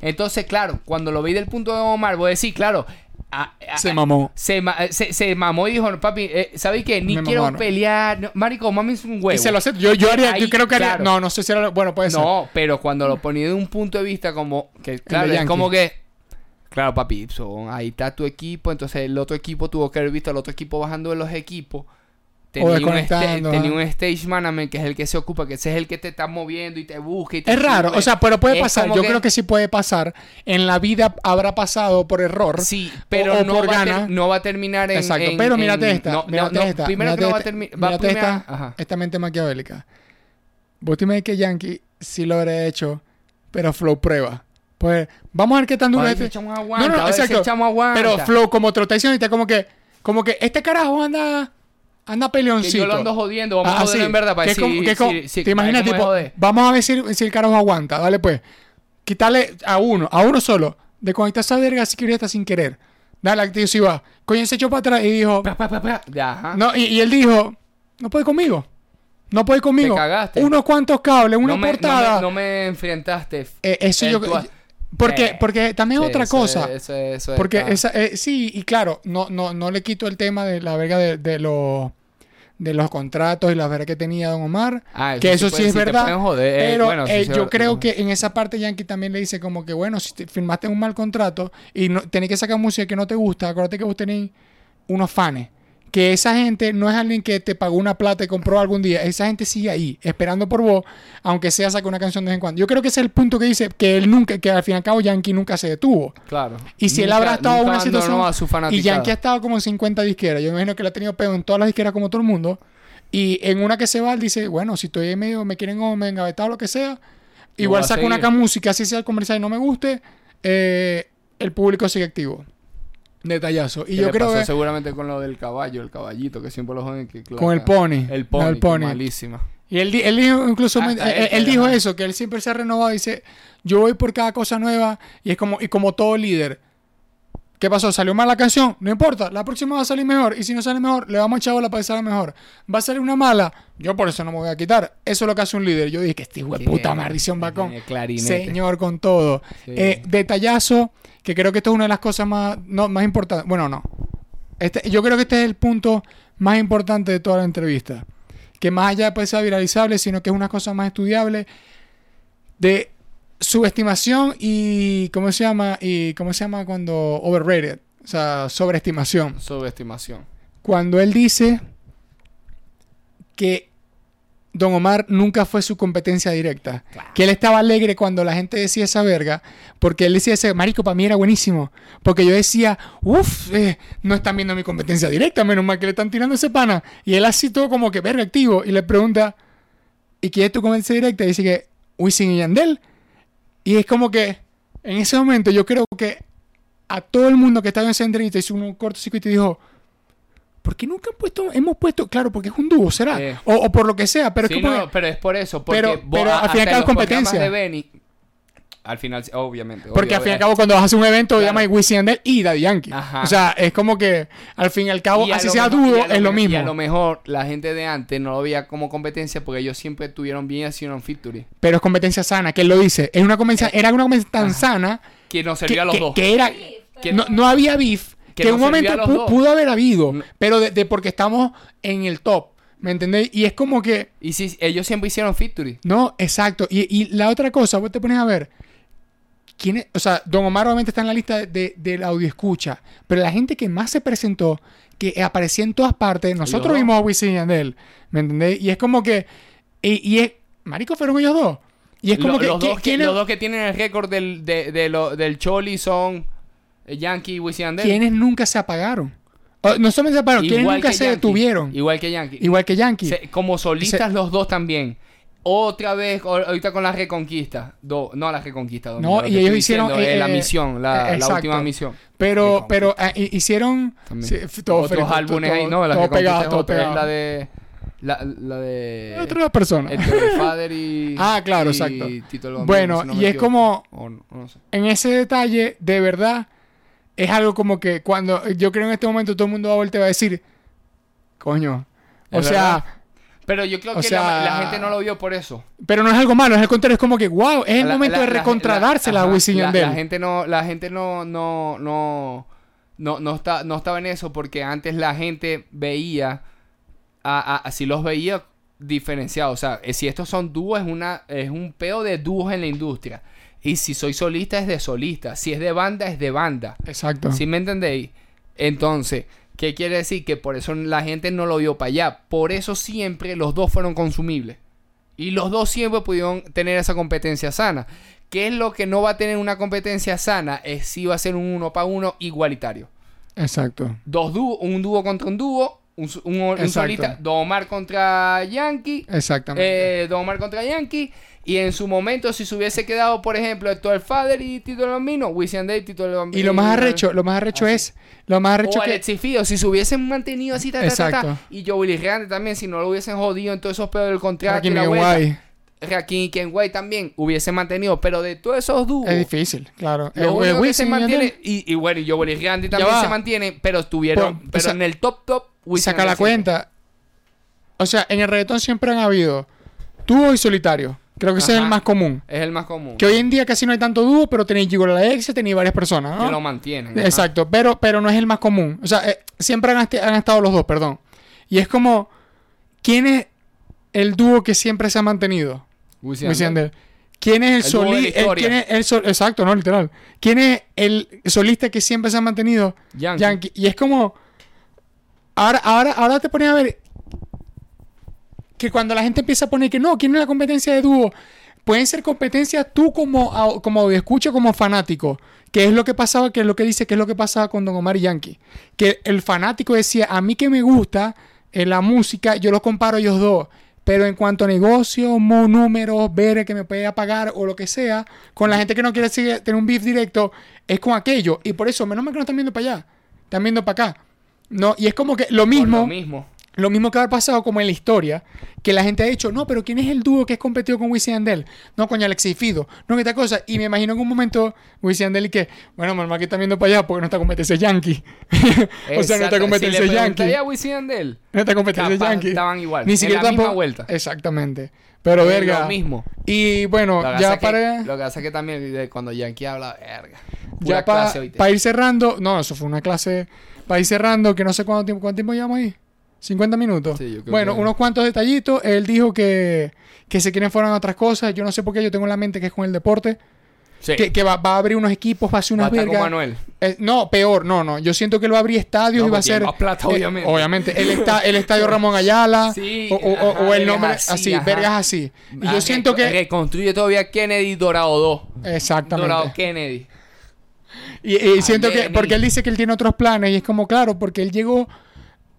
Speaker 2: Entonces, claro, cuando lo vi del punto de Omar, voy a decir, claro, a- a-
Speaker 1: Se mamó.
Speaker 2: se, ma- se, se mamó y dijo, papi, eh, ¿sabes qué? Ni
Speaker 1: Me
Speaker 2: quiero
Speaker 1: mamaron.
Speaker 2: pelear. No, marico, mami es un huevo.
Speaker 1: Y se lo acepto. Yo, yo haría, yo creo que haría.
Speaker 2: claro.
Speaker 1: No, no sé si era. Bueno, puede ser.
Speaker 2: No, pero cuando lo ponía de un punto de vista como que claro, es como que claro, papi, ahí está tu equipo, entonces el otro equipo tuvo que haber visto al otro equipo bajando de los equipos. Tenía un, sta- tenía
Speaker 1: ajá.
Speaker 2: un stage management que es el que se ocupa, que ese es el que te está moviendo y te busca y te
Speaker 1: Es raro, o sea, pero puede
Speaker 2: Es
Speaker 1: pasar. Yo creo que sí puede pasar. En la vida habrá pasado por error.
Speaker 2: Sí, pero
Speaker 1: o
Speaker 2: no,
Speaker 1: por
Speaker 2: va a
Speaker 1: gana.
Speaker 2: ter- no va a terminar en.
Speaker 1: Exacto,
Speaker 2: en-
Speaker 1: pero
Speaker 2: en-
Speaker 1: mírate esta.
Speaker 2: no, no,
Speaker 1: mírate
Speaker 2: no,
Speaker 1: esta.
Speaker 2: Primero que no va a terminar.
Speaker 1: Mírate esta,
Speaker 2: Ajá.
Speaker 1: esta mente maquiavélica. Vos te imaginas que Yankee sí lo habría hecho, pero Flow prueba. Pues vamos a ver qué tan duro es este.
Speaker 2: aguanta,
Speaker 1: exacto.
Speaker 2: echamos aguanta.
Speaker 1: Pero Flow, como te lo está diciendo como que, como que este carajo anda anda
Speaker 2: Que
Speaker 1: peleoncito.
Speaker 2: yo lo ando jodiendo, vamos
Speaker 1: Ah,
Speaker 2: a joderlo
Speaker 1: sí.
Speaker 2: en verdad para
Speaker 1: Que
Speaker 2: decir
Speaker 1: que
Speaker 2: si- si-
Speaker 1: te imaginas, tipo, vamos a ver si, si el carajo aguanta, dale pues. Quitarle a uno, a uno solo. Desconectar esa verga si quería sin querer. Dale, tío, si va. Coño, se echó para atrás y dijo,
Speaker 2: Pa, pa, pa, pa. Ya, ajá.
Speaker 1: no, y, y él dijo, no puede conmigo. No puede conmigo.
Speaker 2: Te cagaste.
Speaker 1: Unos cuantos cables, una
Speaker 2: no me,
Speaker 1: portada.
Speaker 2: No me, no me enfrentaste.
Speaker 1: Eh, eso yo...
Speaker 2: has-
Speaker 1: Porque,
Speaker 2: Eh,
Speaker 1: porque también
Speaker 2: Sí,
Speaker 1: otra
Speaker 2: eso
Speaker 1: cosa.
Speaker 2: es- eso es- eso
Speaker 1: Porque esa, eh, sí, y claro, no, no, no le quito el tema de la verga de, de los de los contratos y la verga que tenía Don Omar.
Speaker 2: Ah,
Speaker 1: que eso sí
Speaker 2: puede-
Speaker 1: es verdad.
Speaker 2: eh,
Speaker 1: pero
Speaker 2: bueno,
Speaker 1: eh, yo creo que en esa parte Yankee también le dice como que, bueno, si te firmaste un mal contrato y no, tenés que sacar música que no te gusta, acuérdate que vos tenés unos fans. Que esa gente no es alguien que te pagó una plata y compró algún día. Esa gente sigue ahí, esperando por vos, aunque sea sacar una canción de vez en cuando. Yo creo que ese es el punto que dice que él nunca, que al fin y al cabo Yankee nunca se detuvo.
Speaker 2: Claro.
Speaker 1: Y si él habrá estado en una situación.
Speaker 2: a su
Speaker 1: y. Yankee ha estado como en 50 disqueras. Yo me imagino que le ha tenido pego en todas las disqueras como todo el mundo. Y en una que se va, él dice: Bueno, si estoy en medio, me quieren o me engavetado o lo que sea. Igual saco una música, así sea comercial y no me guste. eh, el público sigue activo. Detallazo. Y
Speaker 2: ¿Qué
Speaker 1: yo
Speaker 2: le
Speaker 1: creo
Speaker 2: pasó
Speaker 1: que.
Speaker 2: seguramente con lo del caballo, el caballito, que siempre lo joden que
Speaker 1: Con el pony.
Speaker 2: El
Speaker 1: No,
Speaker 2: pony,
Speaker 1: el
Speaker 2: que
Speaker 1: pony.
Speaker 2: malísima.
Speaker 1: Y él, di- él dijo incluso,
Speaker 2: Hasta
Speaker 1: él,
Speaker 2: él,
Speaker 1: él dijo eso, que él siempre se ha renovado. Dice, yo voy por cada cosa nueva y es como, y como todo líder. ¿Qué pasó? ¿Salió mal la canción? No importa, la próxima va a salir mejor. Y si no sale mejor, le vamos a echar bola para que salga mejor. ¿Va a salir una mala? Yo por eso no me voy a quitar. Eso es lo que hace un líder. Yo dije que este hijo de puta maldición va con... Señor con todo.
Speaker 2: Sí.
Speaker 1: Eh, detallazo, que creo que esto es una de las cosas más, no, más importantes. Bueno, no. Este, yo creo que este es el punto más importante de toda la entrevista. Que más allá de ser viralizable, sino que es una cosa más estudiable de subestimación y ¿cómo se llama? Y ¿cómo se llama cuando overrated? O sea, sobreestimación.
Speaker 2: Subestimación.
Speaker 1: Cuando él dice que Don Omar nunca fue su competencia directa. Que él estaba alegre cuando la gente decía esa verga. Porque él decía ese, marico, para mí era buenísimo. Porque yo decía, uff, no están viendo mi competencia directa, menos mal que le están tirando ese pana. Y él así todo como que verga activo. Y le pregunta, ¿y quién es tu competencia directa? Y dice que, Wisin y Yandel. Y es como que, en ese momento yo creo que a todo el mundo que estaba en esa entrevista hizo un cortocircuito y dijo, ¿por qué nunca han puesto, hemos puesto, claro, porque es un dúo, será?
Speaker 2: Eh.
Speaker 1: O, o por lo que sea, pero
Speaker 2: sí,
Speaker 1: es
Speaker 2: no,
Speaker 1: que-
Speaker 2: pero es por eso. Porque
Speaker 1: Pero-
Speaker 2: vos-
Speaker 1: pero
Speaker 2: a-
Speaker 1: al fin y al cabo
Speaker 2: programas
Speaker 1: competencia.
Speaker 2: de Benny, al final, obviamente.
Speaker 1: Porque
Speaker 2: obvio,
Speaker 1: al fin y al
Speaker 2: eh,
Speaker 1: cabo cuando vas a hacer un evento
Speaker 2: Claro.
Speaker 1: llamas Wisin y Yandel y Daddy Yankee.
Speaker 2: Ajá.
Speaker 1: O sea, es como que al fin y al cabo,
Speaker 2: y
Speaker 1: así sea dúo, es lo mismo.
Speaker 2: Y a lo mejor la gente de antes no lo veía como competencia porque ellos siempre tuvieron bien haciendo un featuring.
Speaker 1: Pero es competencia sana, que él lo dice. Es una competencia, era una competencia tan
Speaker 2: Ajá.
Speaker 1: sana
Speaker 2: Que nos
Speaker 1: que,
Speaker 2: servía a los
Speaker 1: que-
Speaker 2: dos.
Speaker 1: que era
Speaker 2: Que-
Speaker 1: no, no había beef. Que,
Speaker 2: que
Speaker 1: en un momento pudo haber habido,
Speaker 2: No.
Speaker 1: pero de, de porque estamos en el top. ¿Me entendéis? Y es como que
Speaker 2: Y sí, ellos siempre hicieron featuring.
Speaker 1: No, exacto. Y, y la otra cosa, vos te pones a ver. ¿Quién es? O sea, Don Omar obviamente está en la lista de, de, del audio escucha. Pero la gente que más se presentó, que aparecía en todas partes, nosotros vimos a Wisin y Yandel. ¿Me entendéis? Y es como que. Y, y es. Marico, fueron ellos dos. Y es como
Speaker 2: Lo-
Speaker 1: que.
Speaker 2: los,
Speaker 1: ¿qui-
Speaker 2: dos que
Speaker 1: ¿quién,
Speaker 2: los dos que tienen el récord del, de, de lo- del Choli son Yankee y Wisin Yandel.
Speaker 1: quiénes nunca se apagaron? No solamente se apagaron, ¿quiénes
Speaker 2: Igual
Speaker 1: nunca se
Speaker 2: Yankee.
Speaker 1: detuvieron?
Speaker 2: Igual que Yankee.
Speaker 1: Igual que Yankee.
Speaker 2: Se- como solistas los dos también. Otra vez, ahorita con la Reconquista. Do- no la Reconquista.
Speaker 1: No,
Speaker 2: Domingo, lo
Speaker 1: y ellos hicieron,
Speaker 2: diciendo
Speaker 1: eh,
Speaker 2: la misión, la,
Speaker 1: eh,
Speaker 2: última misión.
Speaker 1: Pero, pero eh, hi- hicieron. Sí,
Speaker 2: Otros
Speaker 1: feliz,
Speaker 2: álbumes
Speaker 1: todo-
Speaker 2: ahí, no, la
Speaker 1: todo
Speaker 2: Reconquista
Speaker 1: pegado, todo pegado.
Speaker 2: la de... La, la de...
Speaker 1: Otra persona.
Speaker 2: El Father y... [LAUGHS]
Speaker 1: Ah, claro,
Speaker 2: y
Speaker 1: exacto.
Speaker 2: Tito
Speaker 1: Bueno,
Speaker 2: si no
Speaker 1: y es
Speaker 2: equivoco.
Speaker 1: como-
Speaker 2: O no, no sé.
Speaker 1: en ese detalle, de verdad, es algo como que cuando yo creo en este momento todo el mundo va a voltear y va a decir, coño, o sea,
Speaker 2: verdad. Pero yo creo
Speaker 1: o
Speaker 2: que
Speaker 1: sea-
Speaker 2: la, la gente no lo vio por eso.
Speaker 1: pero no es algo malo, es el contrario, es como que, wow, es el
Speaker 2: La-
Speaker 1: momento
Speaker 2: la-
Speaker 1: de
Speaker 2: la-
Speaker 1: recontradársela a Wisin
Speaker 2: la-
Speaker 1: Yandel.
Speaker 2: La gente no, la gente no, no, no, no, no está, no estaba en eso porque antes la gente veía, a, a- así los veía diferenciados. O sea, eh, si estos son dúos es una, es un peo de dúos en la industria. Y si soy solista es de solista. Si es de banda es de banda.
Speaker 1: Exacto.
Speaker 2: ¿Sí me entendéis? Entonces, ¿qué quiere decir? Que por eso la gente no lo vio para allá. Por eso siempre los dos fueron consumibles. Y los dos siempre pudieron tener esa competencia sana. ¿Qué es lo que no va a tener una competencia sana? Es si va a ser un uno para uno igualitario.
Speaker 1: Exacto.
Speaker 2: Dos dúos, un dúo contra un dúo, Un, solista. Don Omar contra Yankee.
Speaker 1: Exactamente.
Speaker 2: Eh, Don Omar contra Yankee. Y en su momento, si se hubiese quedado, por ejemplo, Héctor Fader y Tito el Bambino, Wisin Day, Tito el Bambino.
Speaker 1: y lo más arrecho, lo más arrecho
Speaker 2: Así.
Speaker 1: es, lo más arrecho
Speaker 2: O
Speaker 1: que
Speaker 2: Alexis Fido, si se hubiesen mantenido así, ta, ta,
Speaker 1: Exacto.
Speaker 2: y Joe Willy Grande también, si no lo hubiesen jodido en todos esos pedos del contrato
Speaker 1: Rakim
Speaker 2: y Rakim y Kenway también hubiesen mantenido, pero de todos esos dúos.
Speaker 1: es difícil, claro.
Speaker 2: Lo
Speaker 1: Eh,
Speaker 2: único que se
Speaker 1: y
Speaker 2: mantiene, y, y bueno, y Joe Willy Grande también se mantiene, pero estuvieron,
Speaker 1: Por-
Speaker 2: pero en el top top, Wisin
Speaker 1: saca la cuenta. O sea, en el reggaetón siempre han habido dúo y solitario. Creo que ese es el más común.
Speaker 2: Es el más común.
Speaker 1: Que hoy en día casi no hay tanto dúo, pero tenéis Gigo la ex, tenéis varias personas, ¿no?
Speaker 2: que lo mantienen. ajá.
Speaker 1: Exacto, pero, pero no es el más común. O sea, eh, siempre han, han estado los dos, perdón. Y es como, ¿quién es el dúo que siempre se ha mantenido?
Speaker 2: Y
Speaker 1: y.
Speaker 2: Yandel.
Speaker 1: ¿Quién es el, solista? ¿Quién es el sol- Exacto, no, literal. ¿Quién es el solista que siempre se ha mantenido?
Speaker 2: Yankee.
Speaker 1: Yankee. Y es como, ahora, ahora, ahora te pones a ver que cuando la gente empieza a poner que no, ¿quién es la competencia de dúo? Pueden ser competencias tú como, como escucho, como fanático. Que es lo que pasaba, que es lo que dice, que es lo que pasaba con Don Omar y Yankee. Que el fanático decía, a mí que me gusta en la música, yo los comparo a ellos dos. Pero en cuanto a negocio, mo- números, ver que me puede pagar o lo que sea, con la gente que no quiere seguir- tener un beef directo, es con aquello. Y por eso, menos mal que no están viendo para allá, están viendo para acá. No, y es como que lo
Speaker 2: Por Lo mismo.
Speaker 1: Lo mismo que ha pasado como en la historia, que la gente ha dicho, no, pero ¿quién es el dúo que es competido con Wisin y Yandel? No, coño, Alexis Fido, no, que esta cosa. Y me imagino que un momento Wisin y Yandel y que, bueno, normal que están viendo para allá porque no está competencia Yankee. [LAUGHS] o sea, no está competencia
Speaker 2: si le
Speaker 1: Yankee.
Speaker 2: a Wisin y Yandel,
Speaker 1: No está competencia
Speaker 2: capaz
Speaker 1: Yankee.
Speaker 2: estaban igual,
Speaker 1: Ni
Speaker 2: en
Speaker 1: siquiera
Speaker 2: la misma vuelta.
Speaker 1: Exactamente. Pero
Speaker 2: Es
Speaker 1: verga.
Speaker 2: lo mismo.
Speaker 1: Y bueno, ya
Speaker 2: que-
Speaker 1: para
Speaker 2: Lo que pasa es que también cuando Yankee habla, verga.
Speaker 1: ya
Speaker 2: Pura clase,
Speaker 1: para
Speaker 2: ¿oíste?
Speaker 1: ir cerrando, no, eso fue una clase para ir cerrando, que no sé cuánto tiempo, cuánto tiempo llevamos ahí. 50 minutos.
Speaker 2: Sí, yo creo
Speaker 1: bueno,
Speaker 2: que-
Speaker 1: unos cuantos detallitos. Él dijo que, que se quieren fueron otras cosas. Yo no sé por qué yo tengo en la mente que es con el deporte.
Speaker 2: Sí.
Speaker 1: Que, que va, va a abrir unos equipos, va a hacer unas vergas.
Speaker 2: Manuel.
Speaker 1: Eh, no, peor, no, no. Yo siento que él va a abrir estadios
Speaker 2: No,
Speaker 1: y va a ser.
Speaker 2: más plata,
Speaker 1: eh,
Speaker 2: obviamente.
Speaker 1: obviamente. El, esta- el estadio [LAUGHS] Ramón Ayala.
Speaker 2: Sí,
Speaker 1: o, o-
Speaker 2: ajá,
Speaker 1: o el nombre
Speaker 2: así,
Speaker 1: vergas así. Y
Speaker 2: Ah,
Speaker 1: yo siento que.
Speaker 2: Reconstruye todavía Kennedy Dorado 2.
Speaker 1: Exactamente.
Speaker 2: Dorado Kennedy.
Speaker 1: Y, y siento que, porque él dice que él tiene otros planes y es como, claro, porque él llegó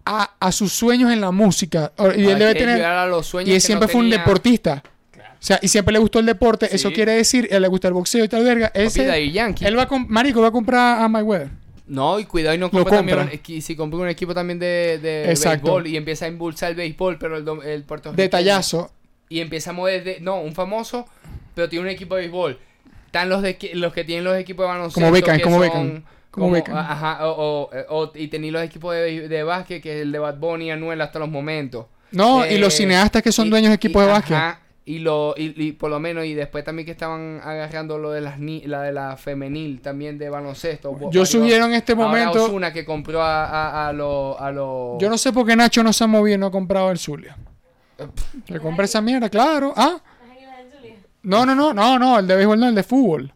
Speaker 1: a, a sus sueños en la música. Y él debe tener...
Speaker 2: llegar a los sueños
Speaker 1: Y él siempre
Speaker 2: no
Speaker 1: fue un deportista. O sea, y siempre le gustó el deporte. Eso quiere decir, él le gusta el boxeo y tal verga.
Speaker 2: Papi,
Speaker 1: Ese,
Speaker 2: Daddy Yankee.
Speaker 1: él va a Marico, va a comprar a Mayweather.
Speaker 2: No, y cuidado y no compra también si compra un equipo también de, de
Speaker 1: Exacto.
Speaker 2: béisbol y empieza a impulsar el béisbol, pero el, el puertorriqueño.
Speaker 1: Detallazo.
Speaker 2: Y empieza a mover de, no, un famoso, pero tiene un equipo de béisbol. Están los de que- los que tienen los equipos de baloncesto
Speaker 1: Como Beckham, como
Speaker 2: son
Speaker 1: Beckham, como Beckham.
Speaker 2: Ajá, o, o- o- y tenéis los equipos de, de básquet que es el de Bad Bunny y Anuel hasta los momentos.
Speaker 1: No, y los
Speaker 2: Eh,
Speaker 1: cineastas que son
Speaker 2: y-
Speaker 1: dueños de
Speaker 2: y-
Speaker 1: equipos de básquet.
Speaker 2: ajá, y lo y, y por lo menos y después también que estaban agarrando lo de las ni- la de la femenil también de baloncesto
Speaker 1: Yo subieron en este
Speaker 2: ahora
Speaker 1: momento...
Speaker 2: Ozuna que compró a a, a los a los
Speaker 1: Yo no sé por qué Nacho no se ha movido y no ha comprado el Zulia. Que compre esa mierda, claro. Ah, no, no, no, no, no, el de béisbol no, el de fútbol.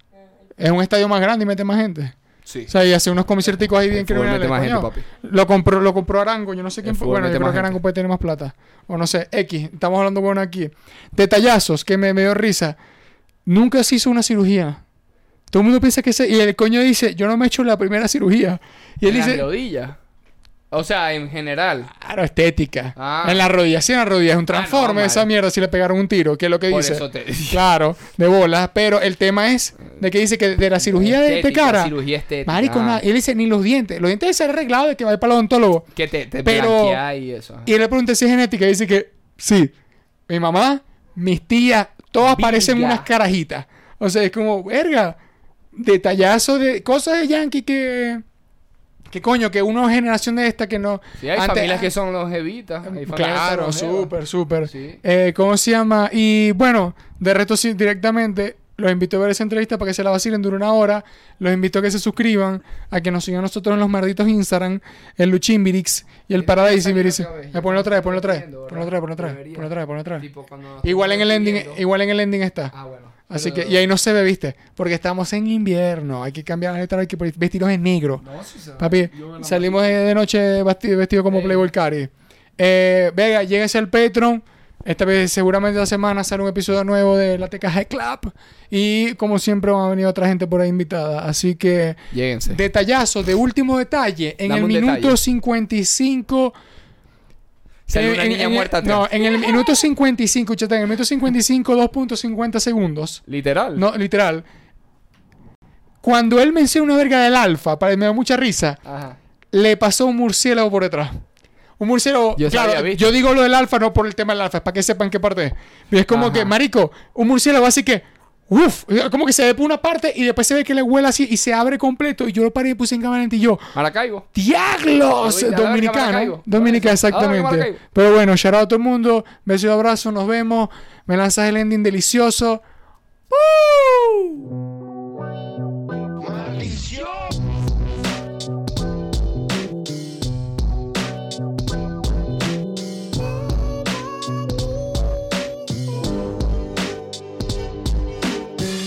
Speaker 1: Es un estadio más grande y mete más gente.
Speaker 2: Sí
Speaker 1: O sea, y hace unos concierticos ahí bien
Speaker 2: El fútbol mete
Speaker 1: criminales.
Speaker 2: más gente, papi.
Speaker 1: Lo compró, lo compró Arango, yo no sé quién
Speaker 2: El
Speaker 1: fue. Bueno, yo creo que Arango
Speaker 2: gente.
Speaker 1: puede tener más plata. O no sé, X, estamos hablando bueno aquí. Detallazos que me, me dio risa. Nunca se hizo una cirugía. Todo el mundo piensa que se. Y el coño dice, yo no me he hecho la primera cirugía. Y él
Speaker 2: en
Speaker 1: dice,
Speaker 2: rodillas o sea en general
Speaker 1: claro, estética.
Speaker 2: Ah.
Speaker 1: En la rodilla, sí, en la rodilla. Es un transforme
Speaker 2: no,
Speaker 1: esa mierda si le pegaron un tiro, que es lo que
Speaker 2: por
Speaker 1: dice.
Speaker 2: eso te
Speaker 1: Claro, de bolas. Pero el tema es de que dice que de la cirugía de, cara.
Speaker 2: cirugía estética
Speaker 1: Marico,
Speaker 2: ah,
Speaker 1: nada. Y él dice, ni los dientes. Los dientes deben ser arreglados de que vaya para el odontólogo.
Speaker 2: que te, te
Speaker 1: Pero-
Speaker 2: y eso ajá.
Speaker 1: Y él le pregunta si es genética y dice que sí. Mi mamá, mis tías, todas parecen unas carajitas. O sea, es como, verga, detallazo de cosas de Yankee que... Que coño, que una generación de esta que no...
Speaker 2: Sí, hay
Speaker 1: antes-
Speaker 2: familias que son longevitas hay familias que
Speaker 1: Claro,
Speaker 2: son
Speaker 1: súper, súper.
Speaker 2: Sí.
Speaker 1: Eh, ¿Cómo se llama? Y bueno, de resto sí, directamente, los invito a ver esa entrevista para que se la vacilen, dura una hora. Los invito a que se suscriban, a que nos sigan nosotros en los malditos Instagram, el Luchimbirix y el Paradise Eh, ponlo otra vez, ponlo otra vez. Ponlo otra vez, ponlo otra vez. Ponlo otra vez, ponlo otra vez. Igual en el ending, igual en el ending está.
Speaker 2: ah bueno
Speaker 1: Así
Speaker 2: Pero-
Speaker 1: que, y ahí no se ve, viste, porque estamos en invierno, hay que cambiar la letra, hay que vestirnos en negro.
Speaker 2: no sí se.
Speaker 1: Papi,
Speaker 2: la
Speaker 1: salimos de, de noche vestido, vestido como
Speaker 2: Eh.
Speaker 1: Playboy Cari. Eh, venga, lléguese al Patreon. Esta vez, seguramente, esta semana sale un episodio nuevo de la TKG Club. Y como siempre, van a venir otra gente por ahí invitada. Así que,
Speaker 2: Lléguense.
Speaker 1: detallazo de último detalle. En
Speaker 2: Dame
Speaker 1: el minuto
Speaker 2: detalle.
Speaker 1: 55
Speaker 2: Sale una
Speaker 1: en-
Speaker 2: niña
Speaker 1: en-
Speaker 2: muerta atrás.
Speaker 1: No, en el minuto 55, chata, en el minuto 55, 2.50 segundos.
Speaker 2: Literal.
Speaker 1: No, literal. Cuando él menciona una verga del alfa, para me da mucha risa,
Speaker 2: Ajá.
Speaker 1: le pasó un murciélago por detrás. Un murciélago.
Speaker 2: Yo
Speaker 1: claro,
Speaker 2: sabía,
Speaker 1: yo digo lo del alfa no por el tema del alfa, es para que sepan qué parte es. Es como
Speaker 2: Ajá.
Speaker 1: que, marico, un murciélago así que. Uf, como que se ve por una parte y después se ve que le huele así y se abre completo. Y yo lo paré y puse en cámara y yo,
Speaker 2: Maracaibo.
Speaker 1: ¡Diablos! Dominicano. Dominica, exactamente. Pero bueno, shout out a todo el mundo. Besos y abrazos, nos vemos. Me lanzas el ending delicioso. ¡Woo!